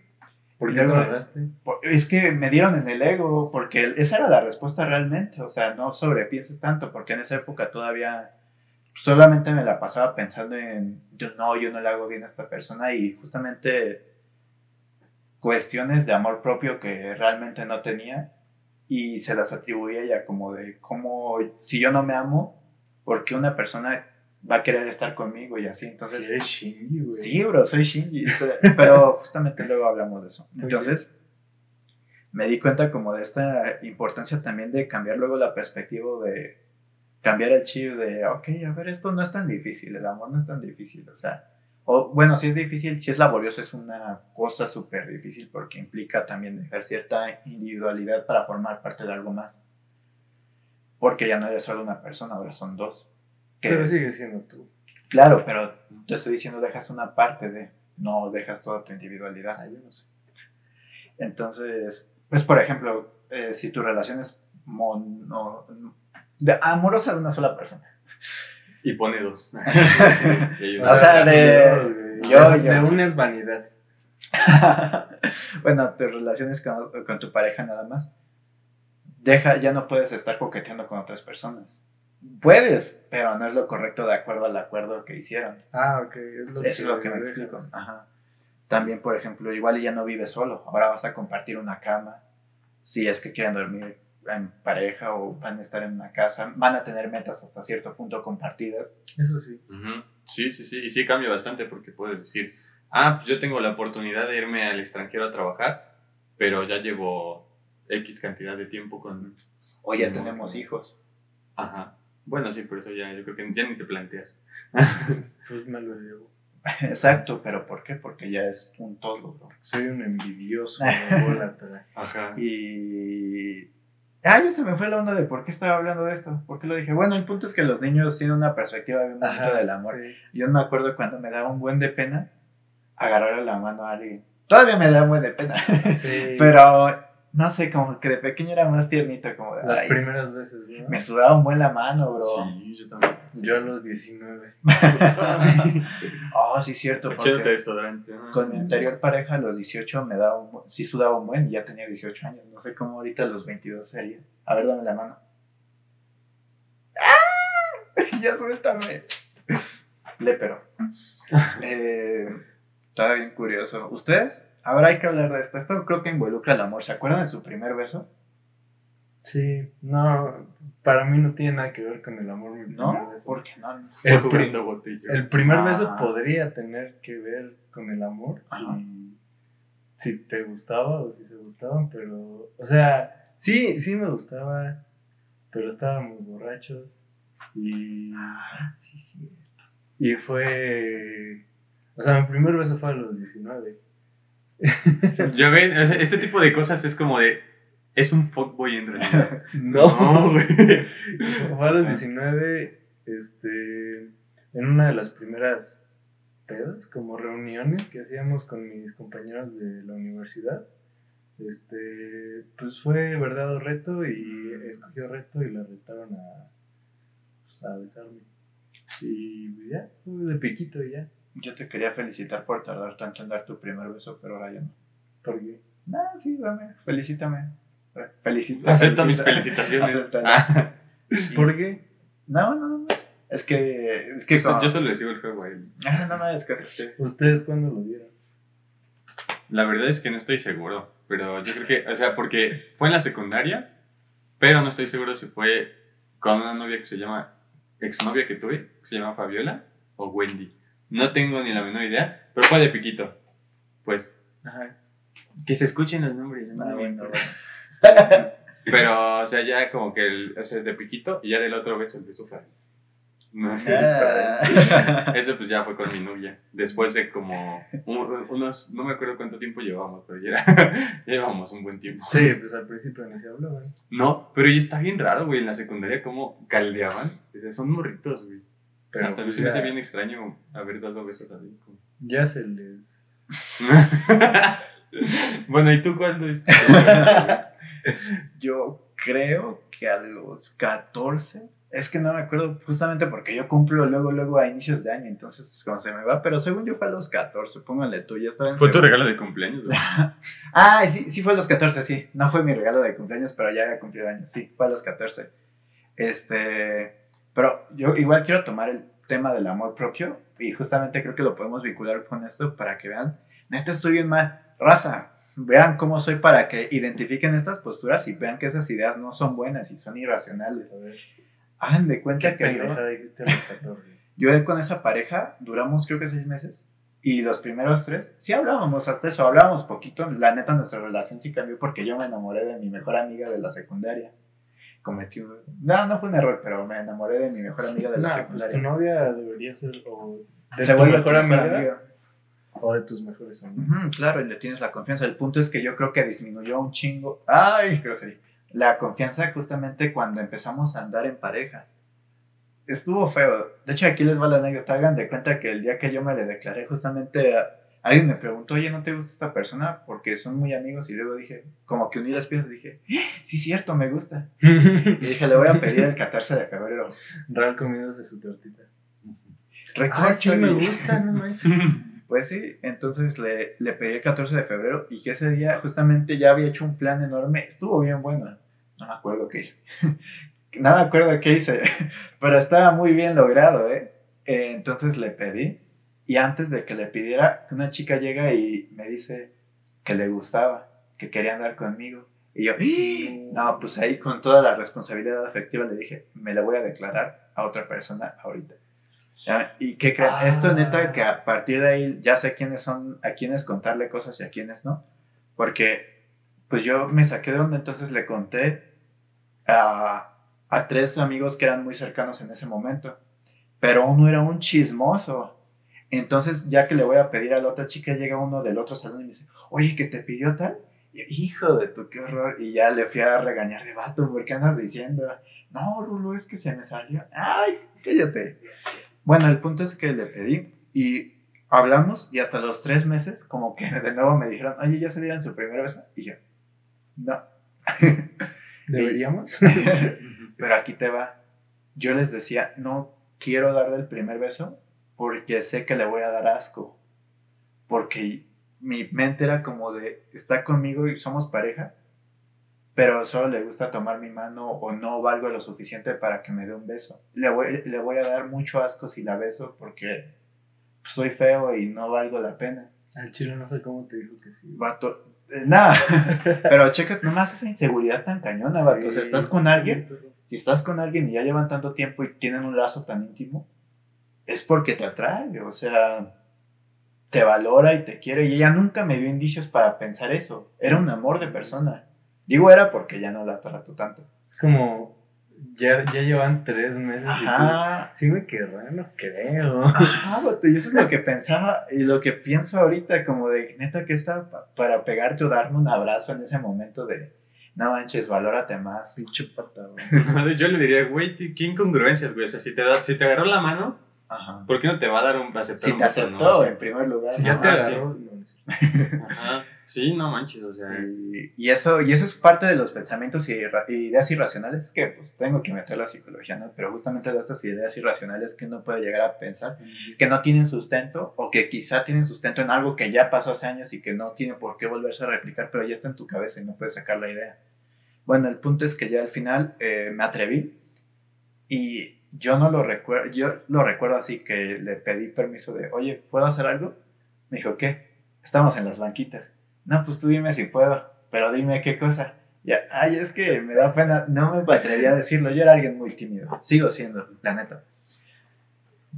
¿Por qué te Es que me dieron en el ego, porque esa era la respuesta realmente. O sea, no sobrepienses tanto, porque en esa época todavía solamente me la pasaba pensando en, yo no, yo no le hago bien a esta persona y justamente cuestiones de amor propio que realmente no tenía y se las atribuía ya como de cómo, si yo no me amo, ¿por qué una persona va a querer estar conmigo y así? Entonces, Sí, eres Shinji, güey. Sí, bro, soy Shinji. Pero justamente luego hablamos de eso. Entonces, me di cuenta como de esta importancia también de cambiar luego la perspectiva de cambiar el chip de, ok, a ver, esto no es tan difícil, el amor no es tan difícil, o sea, o bueno, si es difícil, si es laborioso, es una cosa súper difícil porque implica también dejar cierta individualidad para formar parte de algo más. Porque ya no eres solo una persona, ahora son dos. Que- Pero sigue siendo tú. Claro, pero te estoy diciendo dejas una parte de, no dejas toda tu individualidad. Ah, yo no sé. Entonces, pues por ejemplo, eh, si tu relación es mono, de, amorosa de una sola persona. Y pone dos. O una- sea, de- yo- de, yo- de una es vanidad. bueno, tu relación es con, con tu pareja nada más. Deja, ya no puedes estar coqueteando con otras personas. Puedes, pero no es lo correcto de acuerdo al acuerdo que hicieron. Ah, ok. Es lo Eso es lo que me dejas. explico. Ajá. También, por ejemplo, igual ya no vives solo. Ahora vas a compartir una cama. Si es que quieren dormir en pareja o van a estar en una casa, van a tener metas hasta cierto punto compartidas. Eso sí. Ujú. Sí, sí, sí. Y sí cambia bastante porque puedes decir, ah, pues yo tengo la oportunidad de irme al extranjero a trabajar, pero ya llevo X cantidad de tiempo con... O ya tenemos hijos. Ajá. Bueno, sí, por eso ya yo creo que ya ni te planteas. Pues me lo llevo. Exacto, pero ¿por qué? Porque ya es un todo, bro. Soy un envidioso. Ajá. Y. Ah, ya se me fue la onda de por qué estaba hablando de esto. ¿Por qué lo dije? Bueno, el punto es que los niños tienen una perspectiva bien bonita del amor. sí. Yo me acuerdo cuando me daba un buen de pena agarrarle la mano a alguien. Todavía me da un buen de pena. Sí. Pero no sé, como que de pequeño era más tiernito, como de, Las ay, primeras veces, ¿no? me sudaba un buen la mano, bro. Sí, yo también. Yo a los 19. oh, sí, cierto. Porque con mi anterior pareja a los 18 me daba un, sí sudaba un buen y ya tenía 18 años. No sé cómo ahorita a los 22 sería. A ver, dame la mano. ¡Ah! ya suéltame. Lépero. eh, estaba bien curioso. ¿Ustedes? Ahora hay que hablar de esto. Esto creo que involucra el amor. ¿Se acuerdan de su primer beso? Sí, no, para mí no tiene nada que ver con el amor. Mi primer ¿No? beso. Porque no. Fue El jugando botella. El primer Ah. beso podría tener que ver con el amor si, si te gustaba o si se gustaban, pero, o sea, sí, sí me gustaba, pero estábamos borrachos y, Ah, sí, sí. y fue, o sea, mi primer beso fue a los 19. Ya ven, este tipo de cosas es como de. Es un fuckboy en realidad. No, güey. fue a los 19, este, en una de las primeras pedas, como reuniones que hacíamos con mis compañeros de la universidad. Este, pues fue verdad o reto y escogió reto y la retaron a, pues, a besarme. Y ya, de piquito y ya. Yo te quería felicitar por tardar tanto en dar tu primer beso, pero ahora ya no. Porque Ah, sí, dame, felicítame. Felicita. Acepta mis felicita. felicitaciones. Ah, ¿Por qué? No, no, no. Es que. Es que. yo, como- yo solo le sigo el juego a él. Ah, no, no, es que acepté. ¿Ustedes cuándo lo vieron? La verdad es que no estoy seguro. Pero yo creo que. O sea, porque fue en la secundaria. Pero no estoy seguro si fue con una novia que se llama. Exnovia que tuve. Que se llama Fabiola. O Wendy. No tengo ni la menor idea. Pero fue de piquito. Pues. Ajá. Que se escuchen los nombres. ¿no? Ah, bueno, bueno. Pero, o sea, ya como que el, o sea, de piquito y ya del otro beso el beso fue. No, Ah. Eso pues ya fue con mi novia. Después de como un- unos, no me acuerdo cuánto tiempo llevábamos, pero ya, ya llevábamos un buen tiempo. Sí, pues al principio ni se hablaban. No, pero ya está bien raro, güey, en la secundaria cómo caldeaban. O sea, son morritos, güey. Pero Hasta a mí pues se me hace bien extraño haber dado besos así. como- Ya se les... bueno, ¿y tú cuándo? Yo creo que a los 14. Es que no me acuerdo justamente porque yo cumplo luego, luego a inicios de año. Entonces, cuando se me va. Pero según yo fue a los 14. Póngale tú, ya estaba en Fue tu regalo de cumpleaños. Ah, sí, sí fue a los 14, sí. No fue mi regalo de cumpleaños, pero ya había cumplido años. Sí, fue a los 14. Este, pero yo igual quiero tomar el tema del amor propio y justamente creo que lo podemos vincular con esto para que vean, neta estoy bien mal. Raza, vean cómo soy para que identifiquen estas posturas y vean que esas ideas no son buenas y son irracionales. A ver, Hagan de cuenta que yo, pendejada dijiste a los 14. yo con esa pareja duramos creo que seis meses y los primeros tres sí hablábamos hasta eso, hablábamos poquito. La neta, nuestra relación sí cambió porque yo me enamoré de mi mejor amiga de la secundaria. Cometí un. No, no fue un error, pero me enamoré de mi mejor amiga de la No, pues secundaria. tu novia debería ser o de Se tu mejor amiga o de tus mejores amigos. Claro, y le tienes la confianza. El punto es que yo creo que disminuyó un chingo. Ay, grosería. La confianza justamente cuando empezamos a andar en pareja. Estuvo feo. De hecho, aquí les va la anécdota. Hagan de cuenta que el día que yo me le declaré, justamente a- alguien me preguntó, oye, ¿no te gusta esta persona? Porque son muy amigos. Y luego dije, como que uní las piezas, dije, "¡Ah! sí, cierto, me gusta. Y dije, le voy a pedir el 14 de febrero. Real comiéndose su tortita. Recuerda, Ah, sí me gusta, no manches. Pues sí, entonces le, le pedí el 14 de febrero y que ese día justamente ya había hecho un plan enorme. Estuvo bien bueno. No me acuerdo qué hice. No me acuerdo qué hice, pero estaba muy bien logrado, ¿eh? Eh, Entonces le pedí y antes de que le pidiera, una chica llega y me dice que le gustaba, que quería andar conmigo. Y yo, no, pues ahí con toda la responsabilidad afectiva le dije, me la voy a declarar a otra persona ahorita. ¿Ya? ¿Y qué creen? Ah. Esto neta que a partir de ahí ya sé quiénes son, a quiénes contarle cosas y a quiénes no. Porque pues yo me saqué de donde entonces le conté a, a tres amigos que eran muy cercanos en ese momento. Pero uno era un chismoso. Entonces, ya que le voy a pedir a la otra chica, llega uno del otro salón y me dice, oye, que te pidió tal. Y yo, Hijo de tu, qué horror. Y ya le fui a regañar de vato, ¿por qué andas diciendo? No, Rulo, es que se me salió. Ay, cállate. Bueno, el punto es que le pedí y hablamos y hasta los tres meses, como que de nuevo me dijeron, oye, ya se dieron su primera vez. Y yo, no. ¿Deberíamos? Pero aquí te va. Yo les decía, no quiero darle el primer beso porque sé que le voy a dar asco. Porque mi mente era como de, está conmigo y somos pareja, pero solo le gusta tomar mi mano o no valgo lo suficiente para que me dé un beso. Le voy, le voy a dar mucho asco si la beso porque soy feo y no valgo la pena. Al chile no sé cómo te dijo que sí. Vato, eh, nada, pero checa nomás esa inseguridad tan cañona, vato. O sea, Sí, estás con sí, alguien si estás con alguien y ya llevan tanto tiempo y tienen un lazo tan íntimo, es porque te atrae, o sea, te valora y te quiere. Y ella nunca me dio indicios para pensar eso. Era un amor de persona. Digo era porque ya no la trato tanto. Es como, ya, ya llevan tres meses y tú, Ajá. sí me querrá, no creo. Ajá, y eso es lo que pensaba y lo que pienso ahorita, como de neta que está pa- para pegarte o darme un abrazo en ese momento de no manches, valórate más. Pinche pata, güey. Yo le diría, güey, qué incongruencias, güey. O sea, si te, da, si te agarró la mano, Ajá. ¿por qué no te va a dar un aceptar Si te aceptó no? O sea, en primer lugar. Si ¿no? ya te agarró. Ajá. Sí, no manches, o sea. Y, y eso, y eso es parte de los pensamientos y ideas irracionales que pues tengo que meter la psicología, ¿no? Pero justamente de estas ideas irracionales que uno puede llegar a pensar que no tienen sustento o que quizá tienen sustento en algo que ya pasó hace años y que no tiene por qué volverse a replicar, pero ya está en tu cabeza y no puedes sacar la idea. Bueno, el punto es que ya al final eh, me atreví y yo no lo recuerdo, yo lo recuerdo así que le pedí permiso de, oye, ¿puedo hacer algo? Me dijo, ¿qué? Estamos en las banquitas. No, pues tú dime si puedo, pero dime qué cosa. Ya, ay, es que me da pena, no me atreví a decirlo, yo era alguien muy tímido, sigo siendo, la neta.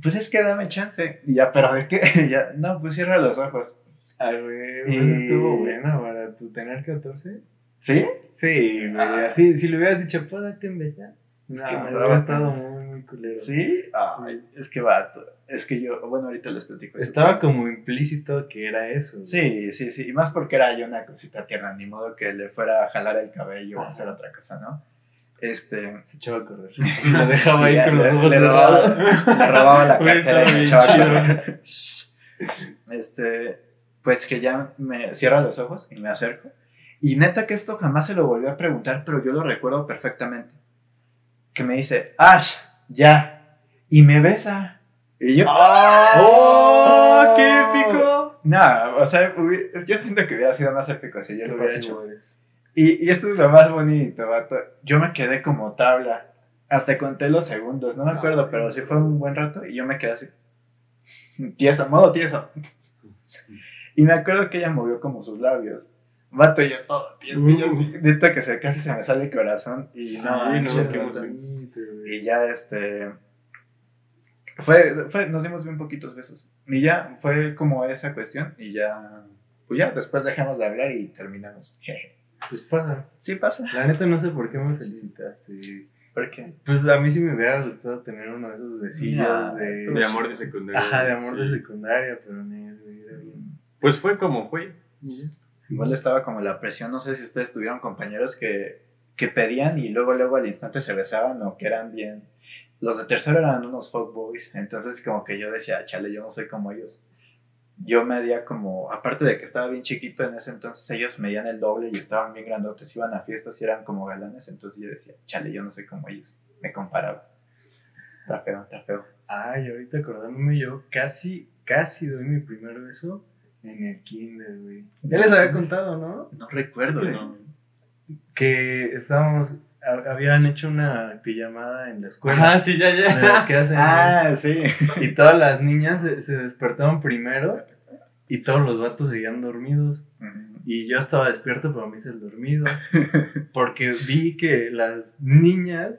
Pues es que dame chance. Y ya, pero ¿de qué? ya, no, pues cierra los ojos. Ay, güey, Y- pues estuvo buena para tu tener 14. ¿Sí? Sí, Ah. así, si le hubieras dicho, pues date un beso. Es No, que me hubiera estado muy, muy culero. ¿Sí? Es que va, es que yo, bueno, ahorita les platico. eso. Estaba como implícito que era eso. Sí, sí, sí. Y más porque era yo una cosita tierna, ni modo que le fuera a jalar el cabello o hacer otra cosa, ¿no? Este. Se echaba a correr. Lo dejaba ahí con los le- ojos le robaba, cerrados. le robaba la cartera y me echaba a correr. Este, pues que ya me cierra los ojos y me acerco. Y neta que esto jamás se lo volví a preguntar, pero yo lo recuerdo perfectamente. Que me dice, Ash, ya. Y me besa. Y yo, ¡Oh, qué épico! No, o sea, yo siento que hubiera sido más épico si yo lo hubiera hecho. Y, y esto es lo más bonito, vato. Yo me quedé como tabla. Hasta conté los segundos, no me acuerdo, Ay. pero sí fue un buen rato y yo me quedé así. Tieso, modo tieso. Y me acuerdo que ella movió como sus labios. Vato, y yo, y yo sí, neta que se, casi se me sale el corazón. Y Sí, no, no, bonito, güey. Y ya este. Fue, fue, nos dimos bien poquitos besos. Y ya fue como esa cuestión. Y ya. Pues ya, después dejamos de hablar y terminamos. Pues pasa. Sí pasa. La neta no sé por qué me felicitaste. ¿Por qué? Pues a mí sí me hubiera gustado tener uno de esos besillos Ya, de... De amor de secundaria. Ajá, de amor Sí. de secundaria, pero no, era bien. Pues fue como fue. Igual estaba como la presión. No sé si ustedes tuvieron compañeros que, que pedían y luego, luego al instante se besaban o que eran bien. Los de tercero eran unos fuckboys. Entonces, como que yo decía, chale, yo no soy como ellos. Yo medía como, aparte de que estaba bien chiquito en ese entonces, ellos medían el doble y estaban bien grandotes, iban a fiestas y eran como galanes, entonces yo decía, chale, yo no soy como ellos, me comparaba. Está feo, está feo. Ay, ahorita acordándome yo, casi, casi doy mi primer beso en el kinder, güey. Ya les había contado, ¿no? No recuerdo, No. Que estábamos, ha- habían hecho una pijamada en la escuela. Ajá, sí, ya, de las ya. que hacen, Ah, sí. Y todas las niñas se, se despertaron primero y todos los vatos seguían dormidos. Ujú. Y yo estaba despierto, pero me hice el dormido. Porque vi que las niñas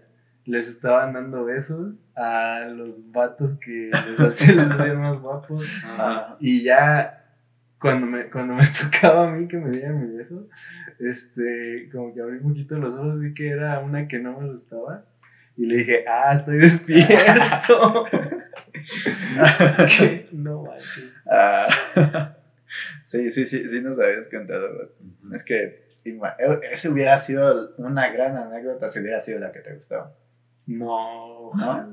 les estaban dando besos a los vatos que les hacían, les hacían más guapos. Ah, Y ya cuando me, cuando me tocaba a mí que me dieran mi beso, este, como que abrí un poquito los ojos, vi que era una que no me gustaba. Y le dije, ah, estoy despierto. Que no manches. ah. sí, sí, sí, sí nos habías contado. Es que ima- ese hubiera sido una gran anécdota si hubiera sido la que te gustaba. No, ojalá.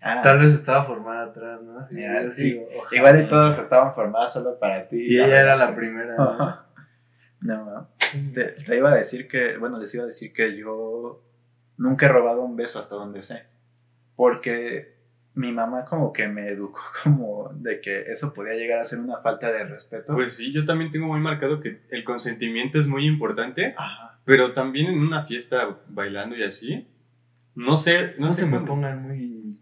Ah, Tal vez estaba formada atrás, ¿no? Sí. digo. Igual y todos estaban formados solo para ti. Y ella era la Sí. primera. ¿no? No, no. Te, te iba a decir que, bueno, les iba a decir que yo nunca he robado un beso hasta donde sé. Porque mi mamá como que me educó como de que eso podía llegar a ser una falta de respeto. Pues sí, yo también tengo muy marcado que el consentimiento es muy importante, Ajá. pero también en una fiesta bailando y así, no sé, no, No sé se me cómo- pongan muy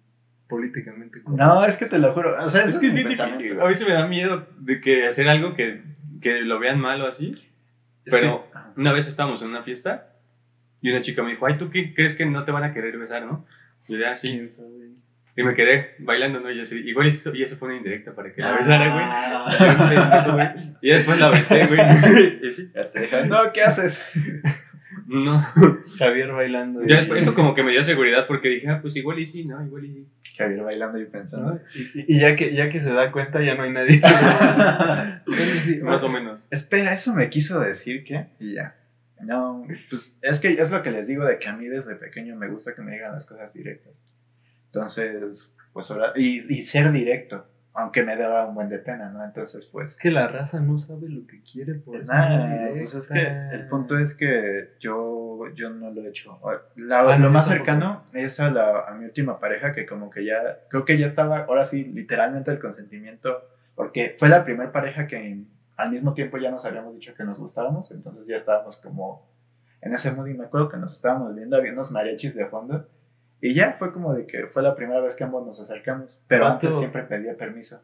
políticamente. No, es que te lo juro. O sea, Es que es bien difícil. A veces me da miedo de que hacer algo que, que lo vean mal o así. Es Pero que- ajá. una vez estábamos en una fiesta y una chica me dijo, ay, ¿tú qué crees que no te van a querer besar, no? Y yo, "Ah, sí. ¿Quién sabe? Y me quedé bailando, ¿no? Y yo así, igual eso, y eso fue una indirecta para que la besara, güey. Ah. Pendejo, güey. Y después la besé, güey. No, ¿qué haces? No. Javier bailando. Ya y- después, eso como que me dio seguridad porque dije, ah, pues igual y sí, ¿no? Igual y sí. Javier bailando y ¿no? pensando. Y, y ya, que, ya que se da cuenta, ya no hay nadie. Más o menos. Espera, eso me quiso decir que. Y ya. No, pues es que es lo que les digo de que a mí desde pequeño me gusta que me digan las cosas directas. Entonces, pues ahora. Y, y ser directo, aunque me daba un buen de pena, ¿no? Entonces, pues. Es que la raza no sabe lo que quiere, por Nada, no es pues es que el punto es que yo, yo no lo he hecho. La- Ah, no, lo yo más cercano es a, la, a mi última pareja que como que ya, creo que ya estaba, ahora sí, literalmente el consentimiento, porque fue la primera pareja que al mismo tiempo ya nos habíamos dicho que nos gustábamos, entonces ya estábamos como en ese mood y me acuerdo que nos estábamos viendo, había unos mariachis de fondo y ya fue como de que fue la primera vez que ambos nos acercamos, pero ¿Cuánto? antes siempre pedía permiso.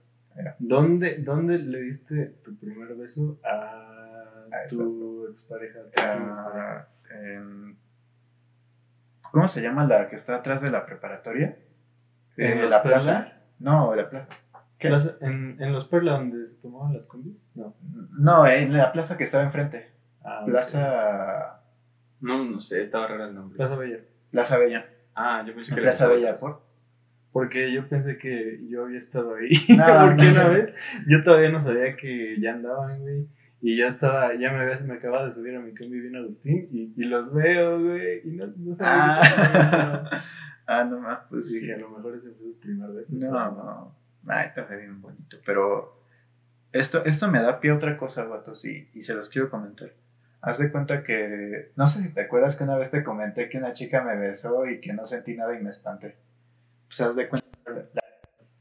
¿Dónde, ¿Dónde le diste tu primer beso a, tu expareja? a? Ah, en- ¿Cómo se llama la que está atrás de la preparatoria? ¿En Eh, los ¿La Perla? plaza? No, la plaza. ¿Qué? Plaza- ¿En, ¿En los Perla donde se tomaban las combis? No. No, en la plaza que estaba enfrente. Ah. Plaza. No, no sé, estaba raro el nombre. Plaza Bella. Plaza Bella. Ah, yo pensé que Plaza era Bella, ¿por? Porque yo pensé que yo había estado ahí. No, Porque no. una vez yo todavía no sabía que ya andaban, güey. Y yo estaba, ya me, había- me acababa de subir a mi combi bien Agustín y, y los veo, güey. Y no, no sabía Ah, ah, no más, pues pasando. sí. Dije, a lo mejor ese fue su primer beso. No, no. Ay, está bien bonito. Pero esto, esto me da pie a otra cosa, vatos, y, y se los quiero comentar. Haz de cuenta que. No sé si te acuerdas que una vez te comenté que una chica me besó y que no sentí nada y me espanté. Pues haz de cuenta.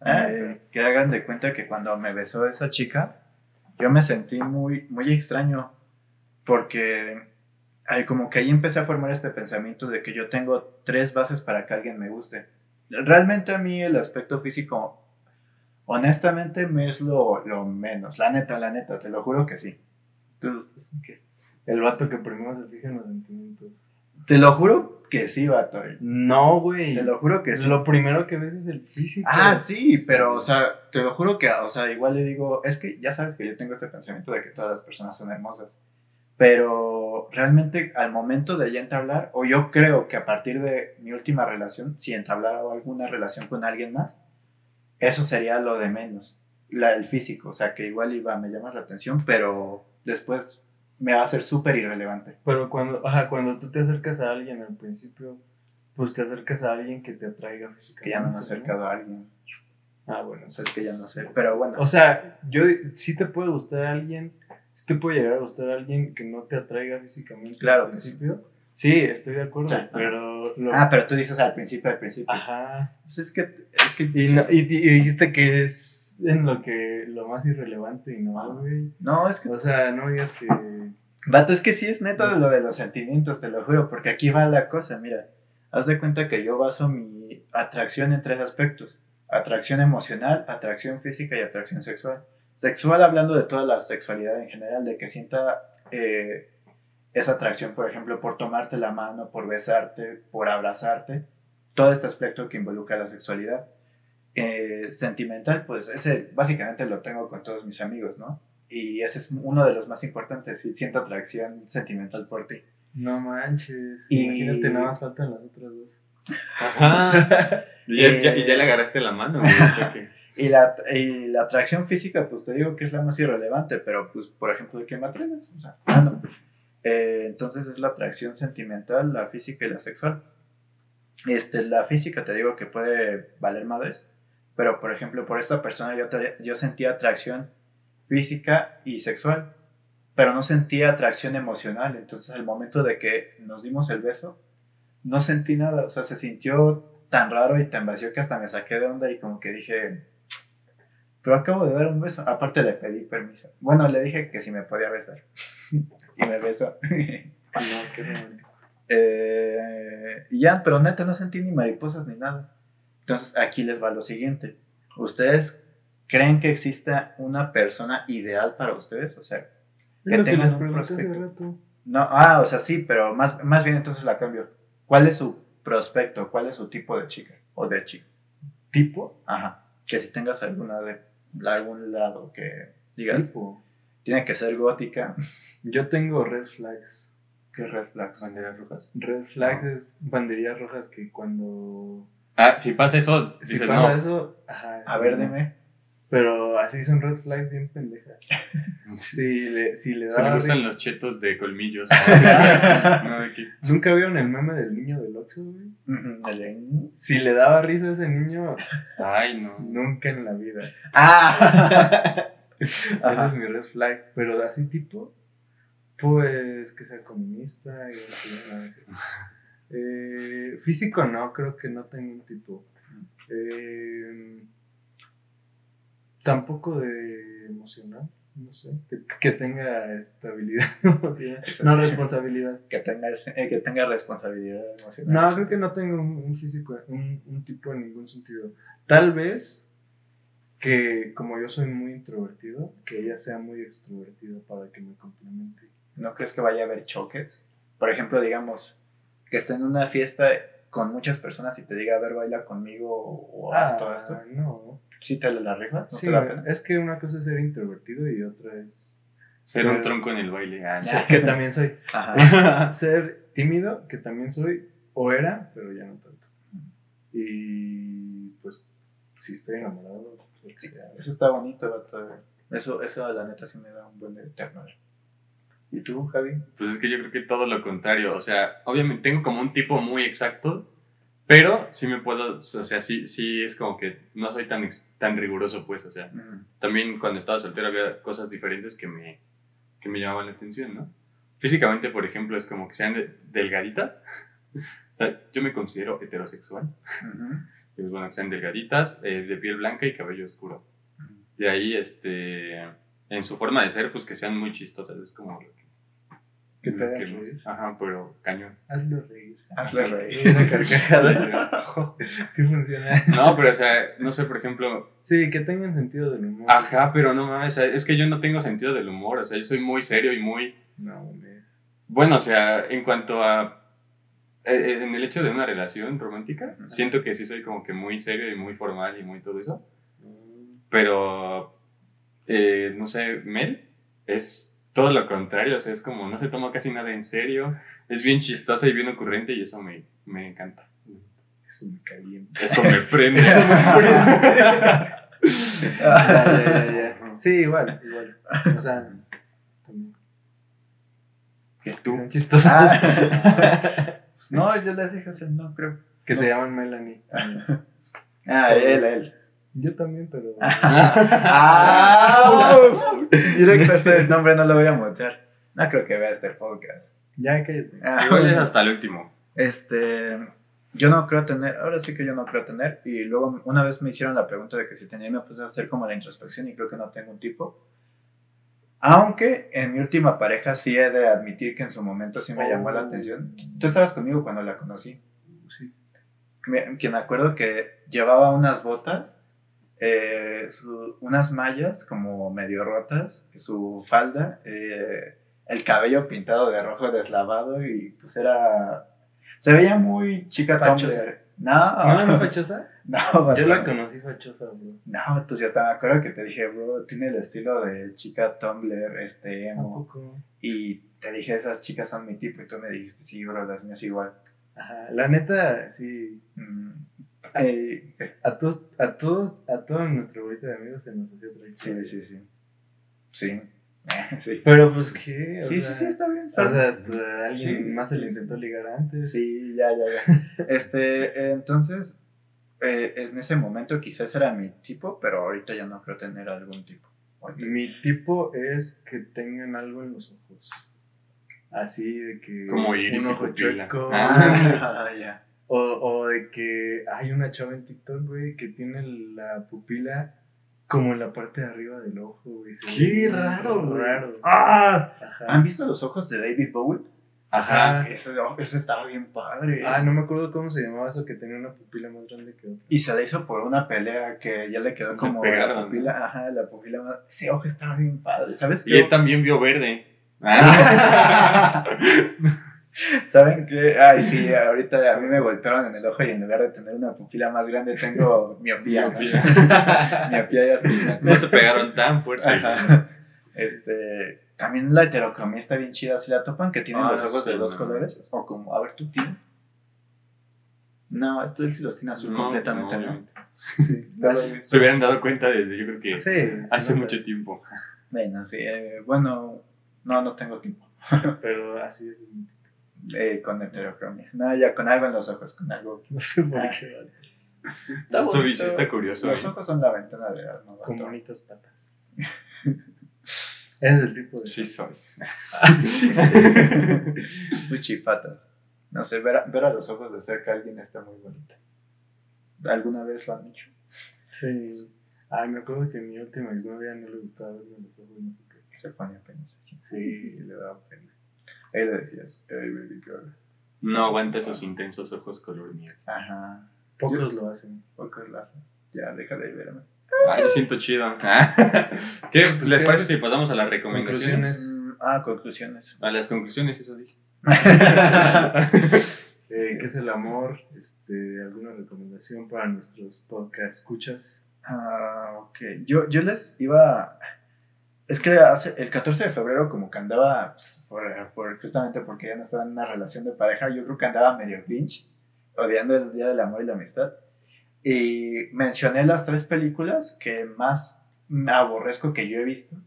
Ah, que hagan de cuenta que cuando me besó esa chica, yo me sentí muy, muy extraño. Porque ay, como que ahí empecé a formar este pensamiento de que yo tengo tres bases para que alguien me guste. Realmente a mí el aspecto físico, honestamente, me es lo, lo menos. La neta, la neta, te lo juro que sí. Entonces, ¿qué? El vato que primero se fija en los sentimientos. Te lo juro que sí, vato. No, güey. Te lo juro que sí. Lo primero que ves es el físico. Ah, sí, pero, o sea, te lo juro que, o sea, igual le digo, es que ya sabes que yo tengo este pensamiento de que todas las personas son hermosas, pero realmente al momento de ya entablar, o yo creo que a partir de mi última relación, si entablara alguna relación con alguien más, eso sería lo de menos, la, el físico, o sea, que igual iba, me llamas la atención, pero después me va a ser súper irrelevante. Pero cuando, ajá, cuando tú te acercas a alguien al principio, pues te acercas a alguien que te atraiga físicamente. Que ya no me he acercado a alguien, Ah, bueno. o sea, es que ya no sé, pero bueno. O sea, yo sí te puede gustar a alguien, sí te puede llegar a gustar a alguien que no te atraiga físicamente Claro al que sí. principio. Sí, estoy de acuerdo, Sí. pero... Lo, Ah, pero tú dices al principio, al principio. Ajá. Pues es que, es que Y, no- y, y dijiste que es en lo que lo más irrelevante y no, güey. No, es que. O sea, no digas que... Vato, es que sí es neta de lo de los sentimientos, te lo juro, porque aquí va la cosa, mira. Haz de cuenta que yo baso mi atracción en tres aspectos: atracción emocional, atracción física y atracción sexual. Sexual hablando de toda la sexualidad en general, de que sienta eh, esa atracción, por ejemplo, por tomarte la mano, por besarte, por abrazarte, todo este aspecto que involucra la sexualidad. Eh, sentimental, pues ese básicamente lo tengo con todos mis amigos, ¿no? Y ese es uno de los más importantes, si siento atracción sentimental por ti. No manches. Y- Imagínate, nada más faltan las otras dos. Ajá. Y ya, ya- y ya Eh. le agarraste la mano, güey, o sea que- Y la, y la atracción física, pues te digo que es la más irrelevante, pero pues, por ejemplo, ¿de qué me atreves? O sea, ah, no. Eh, entonces es la atracción sentimental, la física y la sexual. Este, la física te digo que puede valer madres, pero por ejemplo, por esta persona yo, yo sentía atracción física y sexual, pero no sentía atracción emocional. Entonces, al momento de que nos dimos el beso, no sentí nada, o sea, se sintió tan raro y tan vacío que hasta me saqué de onda y como que dije, pero acabo de dar un beso. Aparte le pedí permiso. Bueno, le dije que si me podía besar. y me besó. No, qué. Eh, y ya, pero neta no sentí ni mariposas ni nada. Entonces aquí les va lo siguiente. ¿Ustedes creen que exista una persona ideal para ustedes? O sea, Que tengan un prospecto. no, ah, o sea, sí, pero más, más bien entonces la cambio. ¿Cuál es su prospecto? ¿Cuál es su tipo de chica o de chico? ¿Tipo? Ajá. Que si tengas alguna de algún lado que digas, Tipo. tiene que ser gótica, Yo tengo red flags. que red flags. banderas rojas. Red flags es banderías rojas que cuando. Ah, si pasa eso, Si dices pasa no. eso. Ajá, A ver, no. dime. Pero así son red flags bien pendejas. Si le, si le Se le da gustan los chetos de colmillos. No, de ¿Nunca vieron el meme del niño del Oxxo, güey? Si le daba risa a ese niño, Ay, no. nunca en la vida. ¡Ah! Ese es mi red flag. Pero así tipo, pues que sea comunista. Y Eh, físico no, creo que no tengo un tipo. Eh, tampoco de emocional, no sé. Que, que tenga estabilidad emocional. No responsabilidad. que, tenga, eh, que tenga responsabilidad emocional. No, creo que no tengo un, un físico, un, un tipo en ningún sentido. Tal vez que como yo soy muy introvertido, que ella sea muy extrovertida para que me complemente. ¿No crees que vaya a haber choques? Por ejemplo, digamos, que esté en una fiesta con muchas personas y te diga, a ver, baila conmigo o haz todo esto. Ah, no. ¿Sí te la rifas? ¿No Sí, te da pena? es que una cosa es ser introvertido y otra es Ser un tronco en el baile. Ah, ser- que también soy. Ajá. ser tímido, que también soy, o era, pero ya no tanto. Y pues, si estoy enamorado. Eso está bonito. Eso, eso la neta sí me da un buen de ternura. ¿Y tú, Javi? Pues es que yo creo que todo lo contrario. O sea, obviamente tengo como un tipo muy exacto, pero sí me puedo, o sea, sí, sí es como que no soy tan, tan riguroso, pues. O sea, también cuando estaba soltero había cosas diferentes que me, que me llamaban la atención, ¿no? Físicamente, por ejemplo, es como que sean de- delgaditas. O sea, yo me considero heterosexual. Ujú. Y pues bueno, que sean delgaditas, eh, de piel blanca y cabello oscuro. De ahí, este, en su forma de ser, pues que sean muy chistosas. Es como lo que... Que te reír. Ajá, pero cañón. Hazlo reír. Hazle reír. Una carcajada. sí funciona. No, pero o sea, no sé, por ejemplo, Sí, que tengan sentido del humor. ajá, pero no mames, es que yo no tengo sentido del humor, o sea, yo soy muy serio y muy, No, mames. bueno, o sea, en cuanto a, eh, en el hecho de una relación romántica, siento que sí soy como que muy serio y muy formal y muy todo eso, Mm, pero, eh, no sé, Mel es todo lo contrario, o sea, es como, no se toma casi nada en serio, es bien chistosa y bien ocurrente y eso me, me encanta. Eso me calienta. Eso me prende. Eso me Ya, ya, ya, ya. Sí, igual, igual. O sea, también. ¿Qué? Tú. Son. Ah. Pues no, yo les dije, o sea, no creo. que se llaman Melanie. Ah, él, él. Yo también, pero. Ah, uf. Directo este nombre no lo voy a mutear. No creo que vea este podcast. Ya cállate. Ah, Igual es hasta el último. Este, yo no creo tener, ahora sí que yo no creo tener, y luego una vez me hicieron la pregunta de que si tenía me puse a hacer como la introspección y creo que no tengo un tipo. Aunque en mi última pareja sí he de admitir que en su momento sí me llamó la Oh. atención. Tú estabas conmigo cuando la conocí. Sí. Me- Que me acuerdo que llevaba unas botas eh, su- unas mallas como medio rotas, su falda, eh, el cabello pintado de rojo deslavado y pues era... Se veía muy chica Fachosa. Tumblr. No, ¿No era fachosa? no, Yo la conocí fachosa, bro. No, tú sí hasta me acuerdo que te dije, bro, tiene el estilo de chica Tumblr, este, ¿A emo. Y te dije, esas chicas son mi tipo, y tú me dijiste, sí, bro, las mías igual. Ajá, la neta, sí. Mm, eh, A todos, a todos, a todo nuestro grupo de amigos se nos hacía otra sí, sí, sí. Sí, sí. Pero pues qué, o Sí, sea, sí, sí, está bien. O está sea, hasta alguien Sí. más se le intentó ligar antes. Sí, ya, ya, ya. Este, entonces, eh, en ese momento quizás era mi tipo, pero ahorita ya no creo tener algún tipo. Ahorita- Mi tipo es que tengan algo en los ojos. Así de que. Como iris un y ojo pupila. chueco. Ah, ya. O, o de que hay una chava en TikTok, güey, que tiene la pupila como en la parte de arriba del ojo, güey. Se Qué raro, güey. raro. ¡Ah! Ajá. ¿Han visto los ojos de David Bowie? Ajá. Ese, ese estaba bien padre. Ah, no me acuerdo cómo se llamaba eso que tenía una pupila más grande que otra. Y se le hizo por una pelea que ya le quedó como pegaron, la ¿no? pupila, ajá, la pupila más... Ese ojo estaba bien padre, ¿sabes Y él también vio verde. Ah. ¿Saben qué? Ay, sí, ahorita a mí me golpearon en el ojo y en lugar de tener una pupila más grande tengo miopía. ¿no? Miopía. miopía y astigmatismo. No te pegaron tan fuerte. Ajá. Este, también la heterocromía está bien chida, si la topan, que tienen Ah, los ojos sí, de dos no. colores, o como, a ver, ¿tú tienes? No, tú sí los tienes azul No, completamente, no, ¿no? Sí, No. Se hubieran dado cuenta desde, yo creo que sí, hace mucho tiempo. Bueno, sí, eh, bueno, no, no tengo tiempo. Pero así es. Eh, con heterocromía. No, ya con algo en los ojos, con algo. No sé por Ah. qué. vale. Está Esto bonito. está curioso. Los ojos son la ventana de la ¿no? Con bonitas patas. es el tipo de. Sí, soy. sí, sí. Puchipatas. No sé, ver a, ver a los ojos de cerca a alguien está muy bonito. ¿Alguna vez lo han hecho? Sí. Ay, me acuerdo que a mi última exnovia no le gustaba verme los ojos, no sé qué. Se pone apenas así. Sí, le daba pena. Ahí le decías, hey baby girl. No aguanta esos intensos ojos color miel. Ajá. Pocos lo hacen. Pocos lo hacen. Ya, déjala de verme. Ay, yo siento chido. Ah. ¿Qué? ¿Les ¿qué? parece si pasamos a las recomendaciones? Conclusiones. Mm, ah, conclusiones. A las conclusiones, eso dije. Eh, ¿Qué es el amor? Este, ¿Alguna recomendación para nuestros podcast escuchas? Ah, ok. Yo, yo les iba. Es que hace, el 14 de febrero, como que andaba, pues, por, por- justamente porque ya no estaba en una relación de pareja, yo creo que andaba medio grinch, odiando el Día del Amor y la Amistad. Y mencioné las tres películas que más me aborrezco que yo he visto,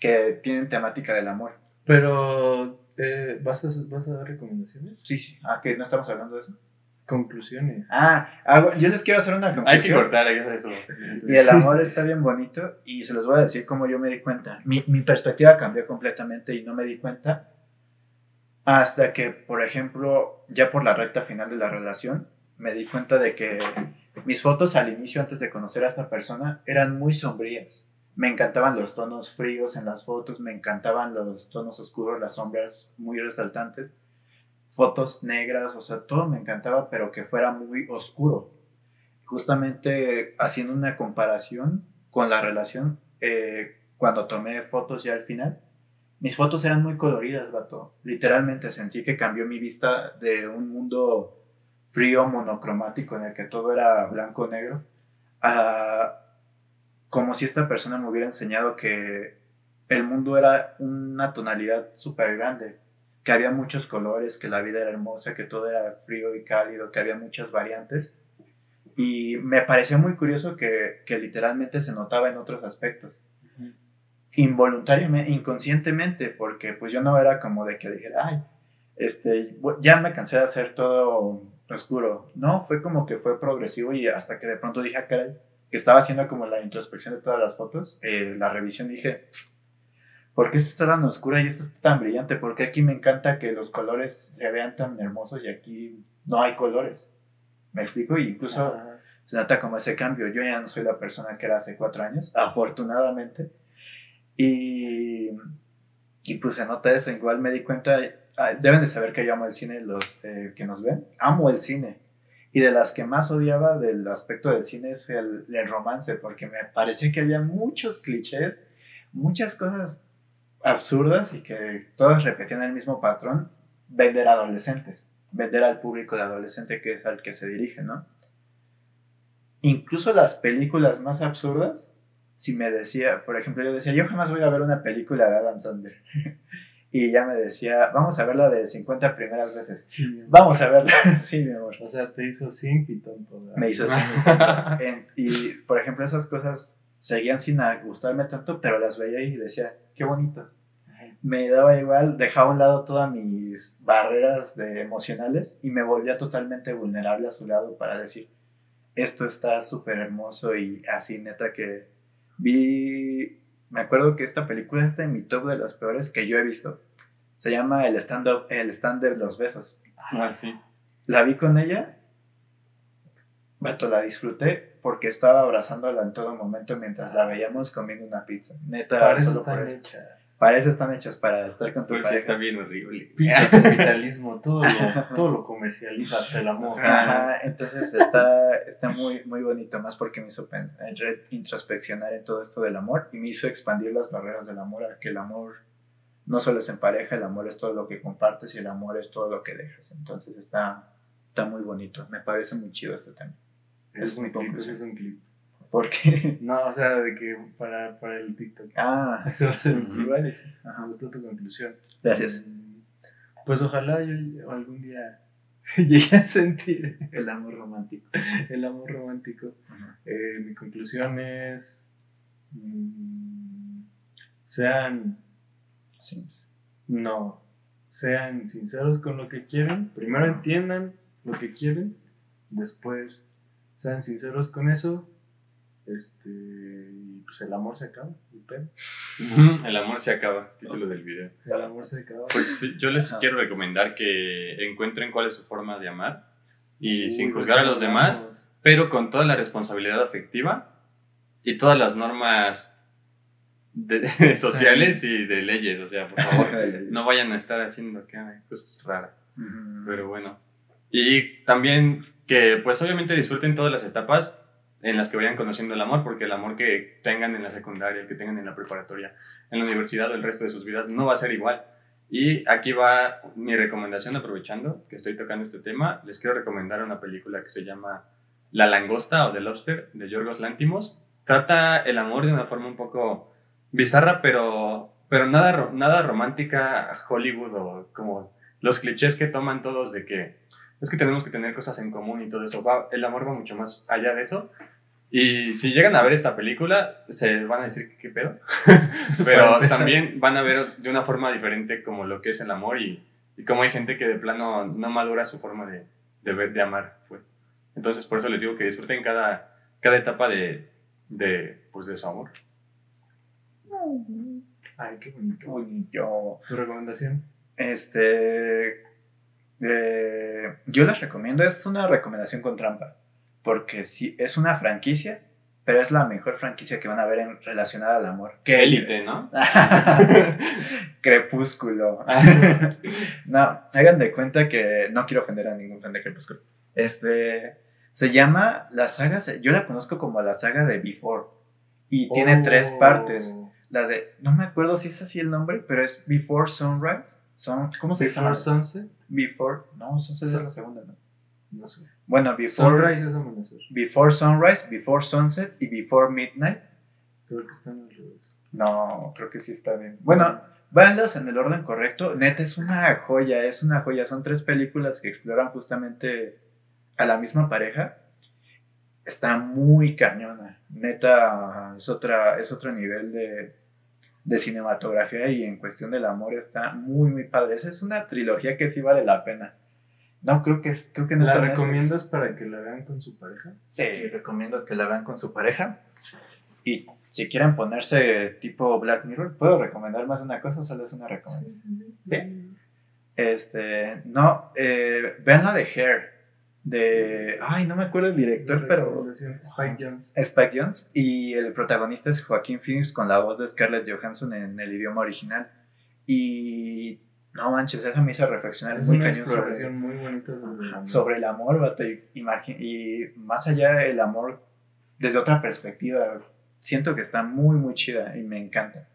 que tienen temática del amor. Pero, eh, ¿vas, a, ¿vas a dar recomendaciones? Sí, sí. Ah, que no estamos hablando de eso. Conclusiones. Ah, hago- yo les quiero hacer una Hay que conclusión. cortar eso. Y el amor está bien bonito y se los voy a decir cómo yo me di cuenta. Mi, mi perspectiva cambió completamente y no me di cuenta hasta que, por ejemplo, ya por la recta final de la relación, me di cuenta de que mis fotos al inicio, antes de conocer a esta persona, eran muy sombrías. Me encantaban los tonos fríos en las fotos, me encantaban los tonos oscuros, las sombras muy resaltantes, fotos negras, o sea, todo me encantaba, pero que fuera muy oscuro justamente haciendo una comparación con la relación, eh, cuando tomé fotos ya al final, mis fotos eran muy coloridas, vato. Literalmente sentí que cambió mi vista de un mundo frío, monocromático, en el que todo era blanco-negro, a como si esta persona me hubiera enseñado que el mundo era una tonalidad súper grande, que había muchos colores, que la vida era hermosa, que todo era frío y cálido, que había muchas variantes. Y me pareció muy curioso que, que literalmente se notaba en otros aspectos. Involuntariamente, inconscientemente, porque pues yo no era como de que dijera, ay, este, ya me cansé de hacer todo oscuro. No, fue como que fue progresivo y hasta que de pronto dije, ah, caray, que estaba haciendo como la introspección de todas las fotos, eh, la revisión, dije, ¿por qué esta está tan oscura y esta está tan brillante? Porque aquí me encanta que los colores se vean tan hermosos y aquí no hay colores. ¿Me explico? Y incluso Ajá. se nota como ese cambio. Yo ya no soy la persona que era hace cuatro años, afortunadamente. Y, y pues se nota eso. Igual me di cuenta, deben de saber que yo amo el cine, los eh, que nos ven. Amo el cine. Y de las que más odiaba del aspecto del cine es el, el romance, porque me parecía que había muchos clichés, muchas cosas absurdas y que todas repetían el mismo patrón, vender a adolescentes, vender al público de adolescente que es al que se dirige, ¿no? Incluso las películas más absurdas, si me decía, por ejemplo, yo decía, yo jamás voy a ver una película de Adam Sandler. y ya me decía, vamos a verla de 50 primeras veces. Sí, Vamos a verla. sí, mi amor. O sea, te hizo simp y tonto. ¿verdad? Me hizo. En- y, por ejemplo, esas cosas seguían sin gustarme tanto, pero las veía y decía, qué bonito. Me daba igual, dejaba a un lado todas mis barreras de emocionales y me volvía totalmente vulnerable a su lado para decir, esto está súper hermoso y así, neta, que vi, me acuerdo que esta película está en mi top de las peores que yo he visto. Se llama El stand-up, el stand de los besos. Ah, sí. La vi con ella, vato, la disfruté porque estaba abrazándola en todo momento mientras la veíamos comiendo una pizza. Neta, Para eso solo por están eso. hechas. Para eso están hechas, para estar con tu Pues sí, pareja. está bien horrible. Pinche capitalismo, todo lo, todo lo comercializa hasta el amor. Ajá, entonces está, está muy, muy bonito, más porque me hizo introspeccionar en todo esto del amor y me hizo expandir las barreras del amor a que el amor no solo es en pareja, el amor es todo lo que compartes y el amor es todo lo que dejas. Entonces está, está muy bonito, me parece muy chido este tema. Es Es un mi clip, conclusión. es un clip. Porque, No, o sea, de que para, para el TikTok. ah, Eso va a ser un clip. Sí. Ajá. Me gustó tu conclusión. gracias. Mm, Pues ojalá yo algún día llegue a sentir El amor romántico. el amor romántico. Eh, mi conclusión es. mm, sean. Sí. No. Sean sinceros con lo que quieren. Primero entiendan lo que quieren. Después sean sinceros con eso. Este. Y pues el amor se acaba. y pedo. El amor se acaba, título del video. El amor se acaba. Pues sí, yo les Ajá. quiero recomendar que encuentren cuál es su forma de amar y Uy, sin de juzgar a los demás, pero con toda la responsabilidad afectiva y todas las normas de- sociales y de leyes. O sea, por favor, no vayan a estar haciendo acá cosas raras. Ujú. Pero bueno. Y también que pues obviamente disfruten todas las etapas en las que vayan conociendo el amor, porque el amor que tengan en la secundaria, el que tengan en la preparatoria, en la universidad o el resto de sus vidas no va a ser igual. Y aquí va mi recomendación, aprovechando que estoy tocando este tema, les quiero recomendar una película que se llama La langosta o The Lobster de Yorgos Lantimos. Trata el amor de una forma un poco bizarra, pero, pero nada, nada romántica Hollywood o como los clichés que toman todos de que es que tenemos que tener cosas en común y todo eso. Va- el amor va mucho más allá de eso. Y si llegan a ver esta película, se van a decir, ¿qué pedo? Pero también van a ver de una forma diferente como lo que es el amor y, y cómo hay gente que de plano no madura su forma de, de ver, de amar. Pues. Entonces, por eso les digo que disfruten cada, cada etapa de, de, pues, de su amor. Ay, qué bonito. Bonito. ¿Tu recomendación? Este. Eh, yo les recomiendo, es una recomendación con trampa. Porque sí, es una franquicia, pero es la mejor franquicia que van a ver en, relacionada al amor. Que Élite, ¿no? Crepúsculo. no, hagan de cuenta que no quiero ofender a ningún fan de Crepúsculo. Este. Se llama la saga, yo la conozco como la saga de Before. Y tiene tres Oh. partes. La de, no me acuerdo si es así el nombre, pero es Before Sunrise. Son, ¿Cómo se llama? Before Sunset. Before, no, Sun- es la segunda, ¿no? No sé. Bueno, Before Sunrise es amanecer. Before Sunrise, Before Sunset y Before Midnight. Creo que están al revés. No, creo que sí está bien. Bueno, véanlas en el orden correcto. Neta, es una joya, es una joya. Son tres películas que exploran justamente a la misma pareja. Está muy cañona. Neta, es, otra, es otro nivel de, de cinematografía y en cuestión del amor está muy, muy padre. Esa es una trilogía que sí vale la pena. No, creo que, es- creo que no ¿La recomiendas para que la vean con su pareja? Sí, recomiendo que la vean con su pareja. Y si quieren ponerse tipo Black Mirror, ¿puedo recomendar más de una cosa? Solo es una recomendación. Bien. Este, no, eh, vean la de Hair. De, ay, no me acuerdo el director, pero Recomendación, Spike Jones. Spike Jones. Y el protagonista es Joaquín Phoenix con la voz de Scarlett Johansson en el idioma original. Y No manches, eso me hizo reflexionar Es muy una cañón exploración muy bonita sobre el amor. sobre el amor, vato, y, más allá del amor, desde otra perspectiva, siento que está muy, muy chida y me encanta.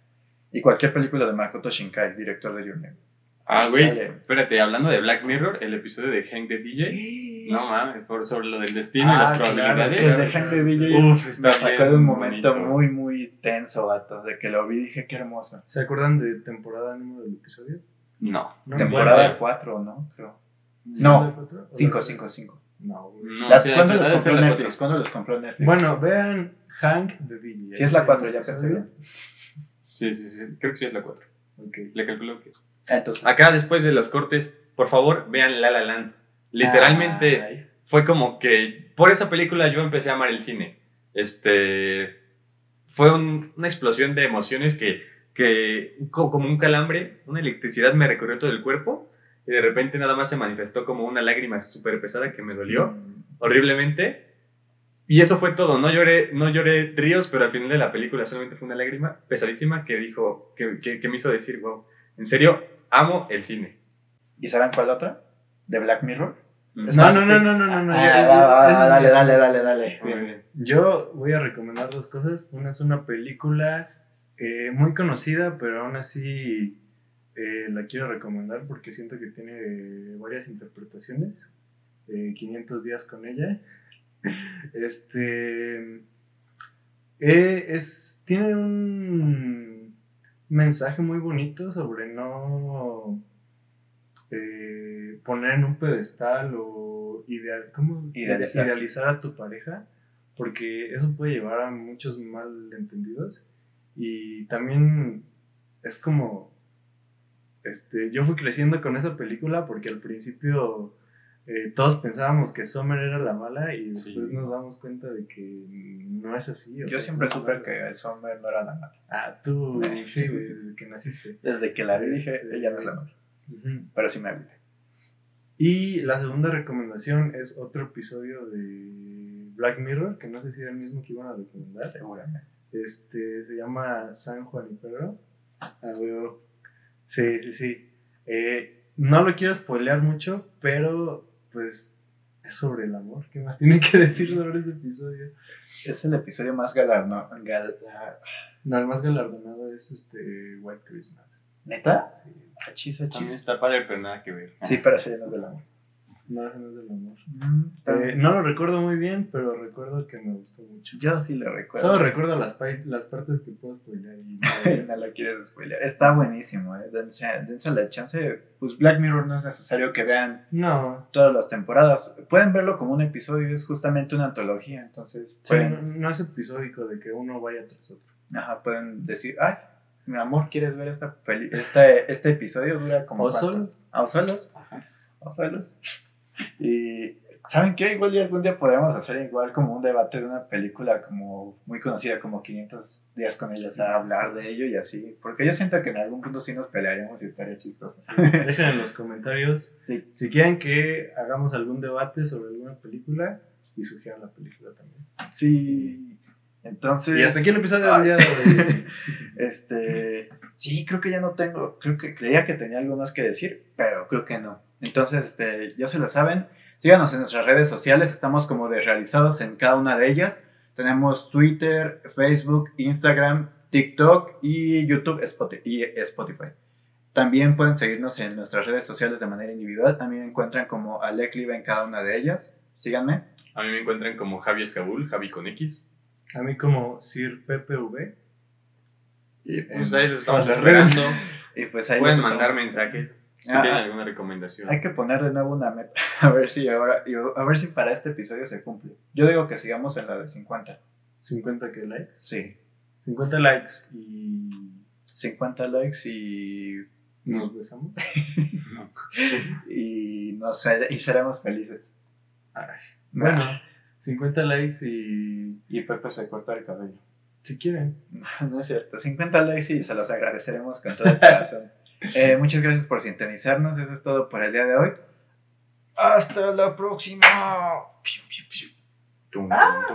Y cualquier película de Makoto Shinkai, director de Your Name. Ah, güey. Espérate, hablando de Black Mirror, el episodio de Hank the DJ. No mames, por sobre lo del destino y Ah, las claro, probabilidades. Que el de Hank the DJ Uf, está me sacó de un momento bonito. muy, muy tenso, vato, de que lo vi y dije, qué hermoso. ¿Se acuerdan de temporada 1 del episodio? No. ¿No? Temporada bueno. 4, ¿no? Creo. ¿Sí No, es la cuatro? ¿O 5, la- 5, 5. No. No, Las- sí, ¿Cuándo los compró es Netflix? ¿Cuándo los compró Netflix? Bueno, vean Hank de DJ. Si es la 4, ya pensé bien. Sí, sí, sí. Creo que sí es la 4. Ok. Le calculo que. Ah, Entonces, Acá, después de los cortes, por favor, vean La La Land. Literalmente Ay. fue como que. Por esa película yo empecé a amar el cine. Este. Fue un- una explosión de emociones que, que. co- Como un calambre, una electricidad me recorrió todo el cuerpo. Y de repente nada más se manifestó como una lágrima súper pesada que me dolió Mm, horriblemente. Y eso fue todo. No lloré, no lloré ríos, pero al final de la película solamente fue una lágrima pesadísima que dijo, que, que, que me hizo decir, wow, en serio, amo el cine. ¿Y saben cuál otra? ¿De Black Mirror? Es No, más, no, no, este- no, no, no, no. Ah, ya- va, va, va, ese es dale, dale, dale, dale. Muy bien. Yo voy a recomendar dos cosas. Una es una película eh, muy conocida, pero aún así eh, la quiero recomendar porque siento que tiene eh, varias interpretaciones. Eh, 500 días con ella. Este. eh, es, tiene un mensaje muy bonito sobre no eh, poner en un pedestal o ideal, ¿cómo? Idealizar. idealizar a tu pareja, porque eso puede llevar a muchos malentendidos. Y también es como, este, yo fui creciendo con esa película porque al principio eh, todos pensábamos que Summer era la mala y Sí. después nos damos cuenta de que no es así. o Yo sea, siempre no supe que el Summer no era la mala. Ah, tú, sí, güey, desde que naciste. Desde que la vi dije, Este- ella no es la mala. Ujú. Pero sí me agüité. Y la segunda recomendación es otro episodio de Black Mirror, que no sé si era el mismo que iban a recomendar. Seguramente. Este, se llama San Juanipero. Ah, huevo. Sí, sí, sí. Eh, no lo quiero spoilear mucho, pero pues es sobre el amor. ¿Qué más tienen que decir sobre ese episodio? Es el episodio más galardonado. Gal No, el más galardonado es este White Christmas. ¿Neta? Sí. Achis, También achis. está padre, pero nada que ver. Sí, pero no es del amor. No, ese no es del amor. Mm, Eh, no lo recuerdo muy bien, pero recuerdo que me gustó mucho. Yo sí lo recuerdo. Solo recuerdo las, pa- las partes que puedo spoilear y no lo quieres spoilear. Está buenísimo, eh. Dense, dense la chance. Pues Black Mirror no es necesario que vean No, todas las temporadas. Pueden verlo como un episodio, es justamente una antología. Entonces, sí, pueden, no, no es episódico de que uno vaya tras otro. ajá, pueden decir, ay, mi amor, ¿quieres ver esta peli este, este episodio? Dura como. O cuánto? solos. ¿A solos? O solos. Y. ¿Saben qué? Igual algún día podríamos hacer igual como un debate de una película como muy conocida como 500 días con ella, o sea, hablar de ello y así. Porque yo siento que en algún punto sí nos pelearíamos y estaría chistoso. Dejen en los comentarios Sí. si quieren que hagamos algún debate sobre alguna película y sugieran la película también. Sí. Entonces. Y hasta aquí el episodio del día de hoy. Este. Sí, creo que ya no tengo. Creo que creía que tenía algo más que decir, pero creo que no. Entonces, este, ya se lo saben. Síganos en nuestras redes sociales. Estamos como desrealizados en cada una de ellas. Tenemos Twitter, Facebook, Instagram, TikTok y YouTube y Spotify. También pueden seguirnos en nuestras redes sociales de manera individual. A mí me encuentran como Alec Liva en cada una de ellas. Síganme. A mí me encuentran como Javi Escabul, Javi con X. A mí como Sir PPV. Y Pues ahí los estamos esperando. y pues ahí Pueden mandar estamos- mensajes si Ah, tienen alguna recomendación. Hay que poner de nuevo una meta. A ver si ahora, a ver si para este episodio se cumple. Yo digo que sigamos en la de 50. 50 que likes. Sí. 50 likes y 50 likes y. nos besamos. Y no sé, y seremos felices. Ay. Bueno, 50 likes y Y Pepe se corta el cabello. si quieren. No es cierto. 50 likes y se los agradeceremos con todo el corazón. Eh, muchas gracias por sintonizarnos. Eso es todo por el día de hoy. Hasta la próxima. Tum, Ah.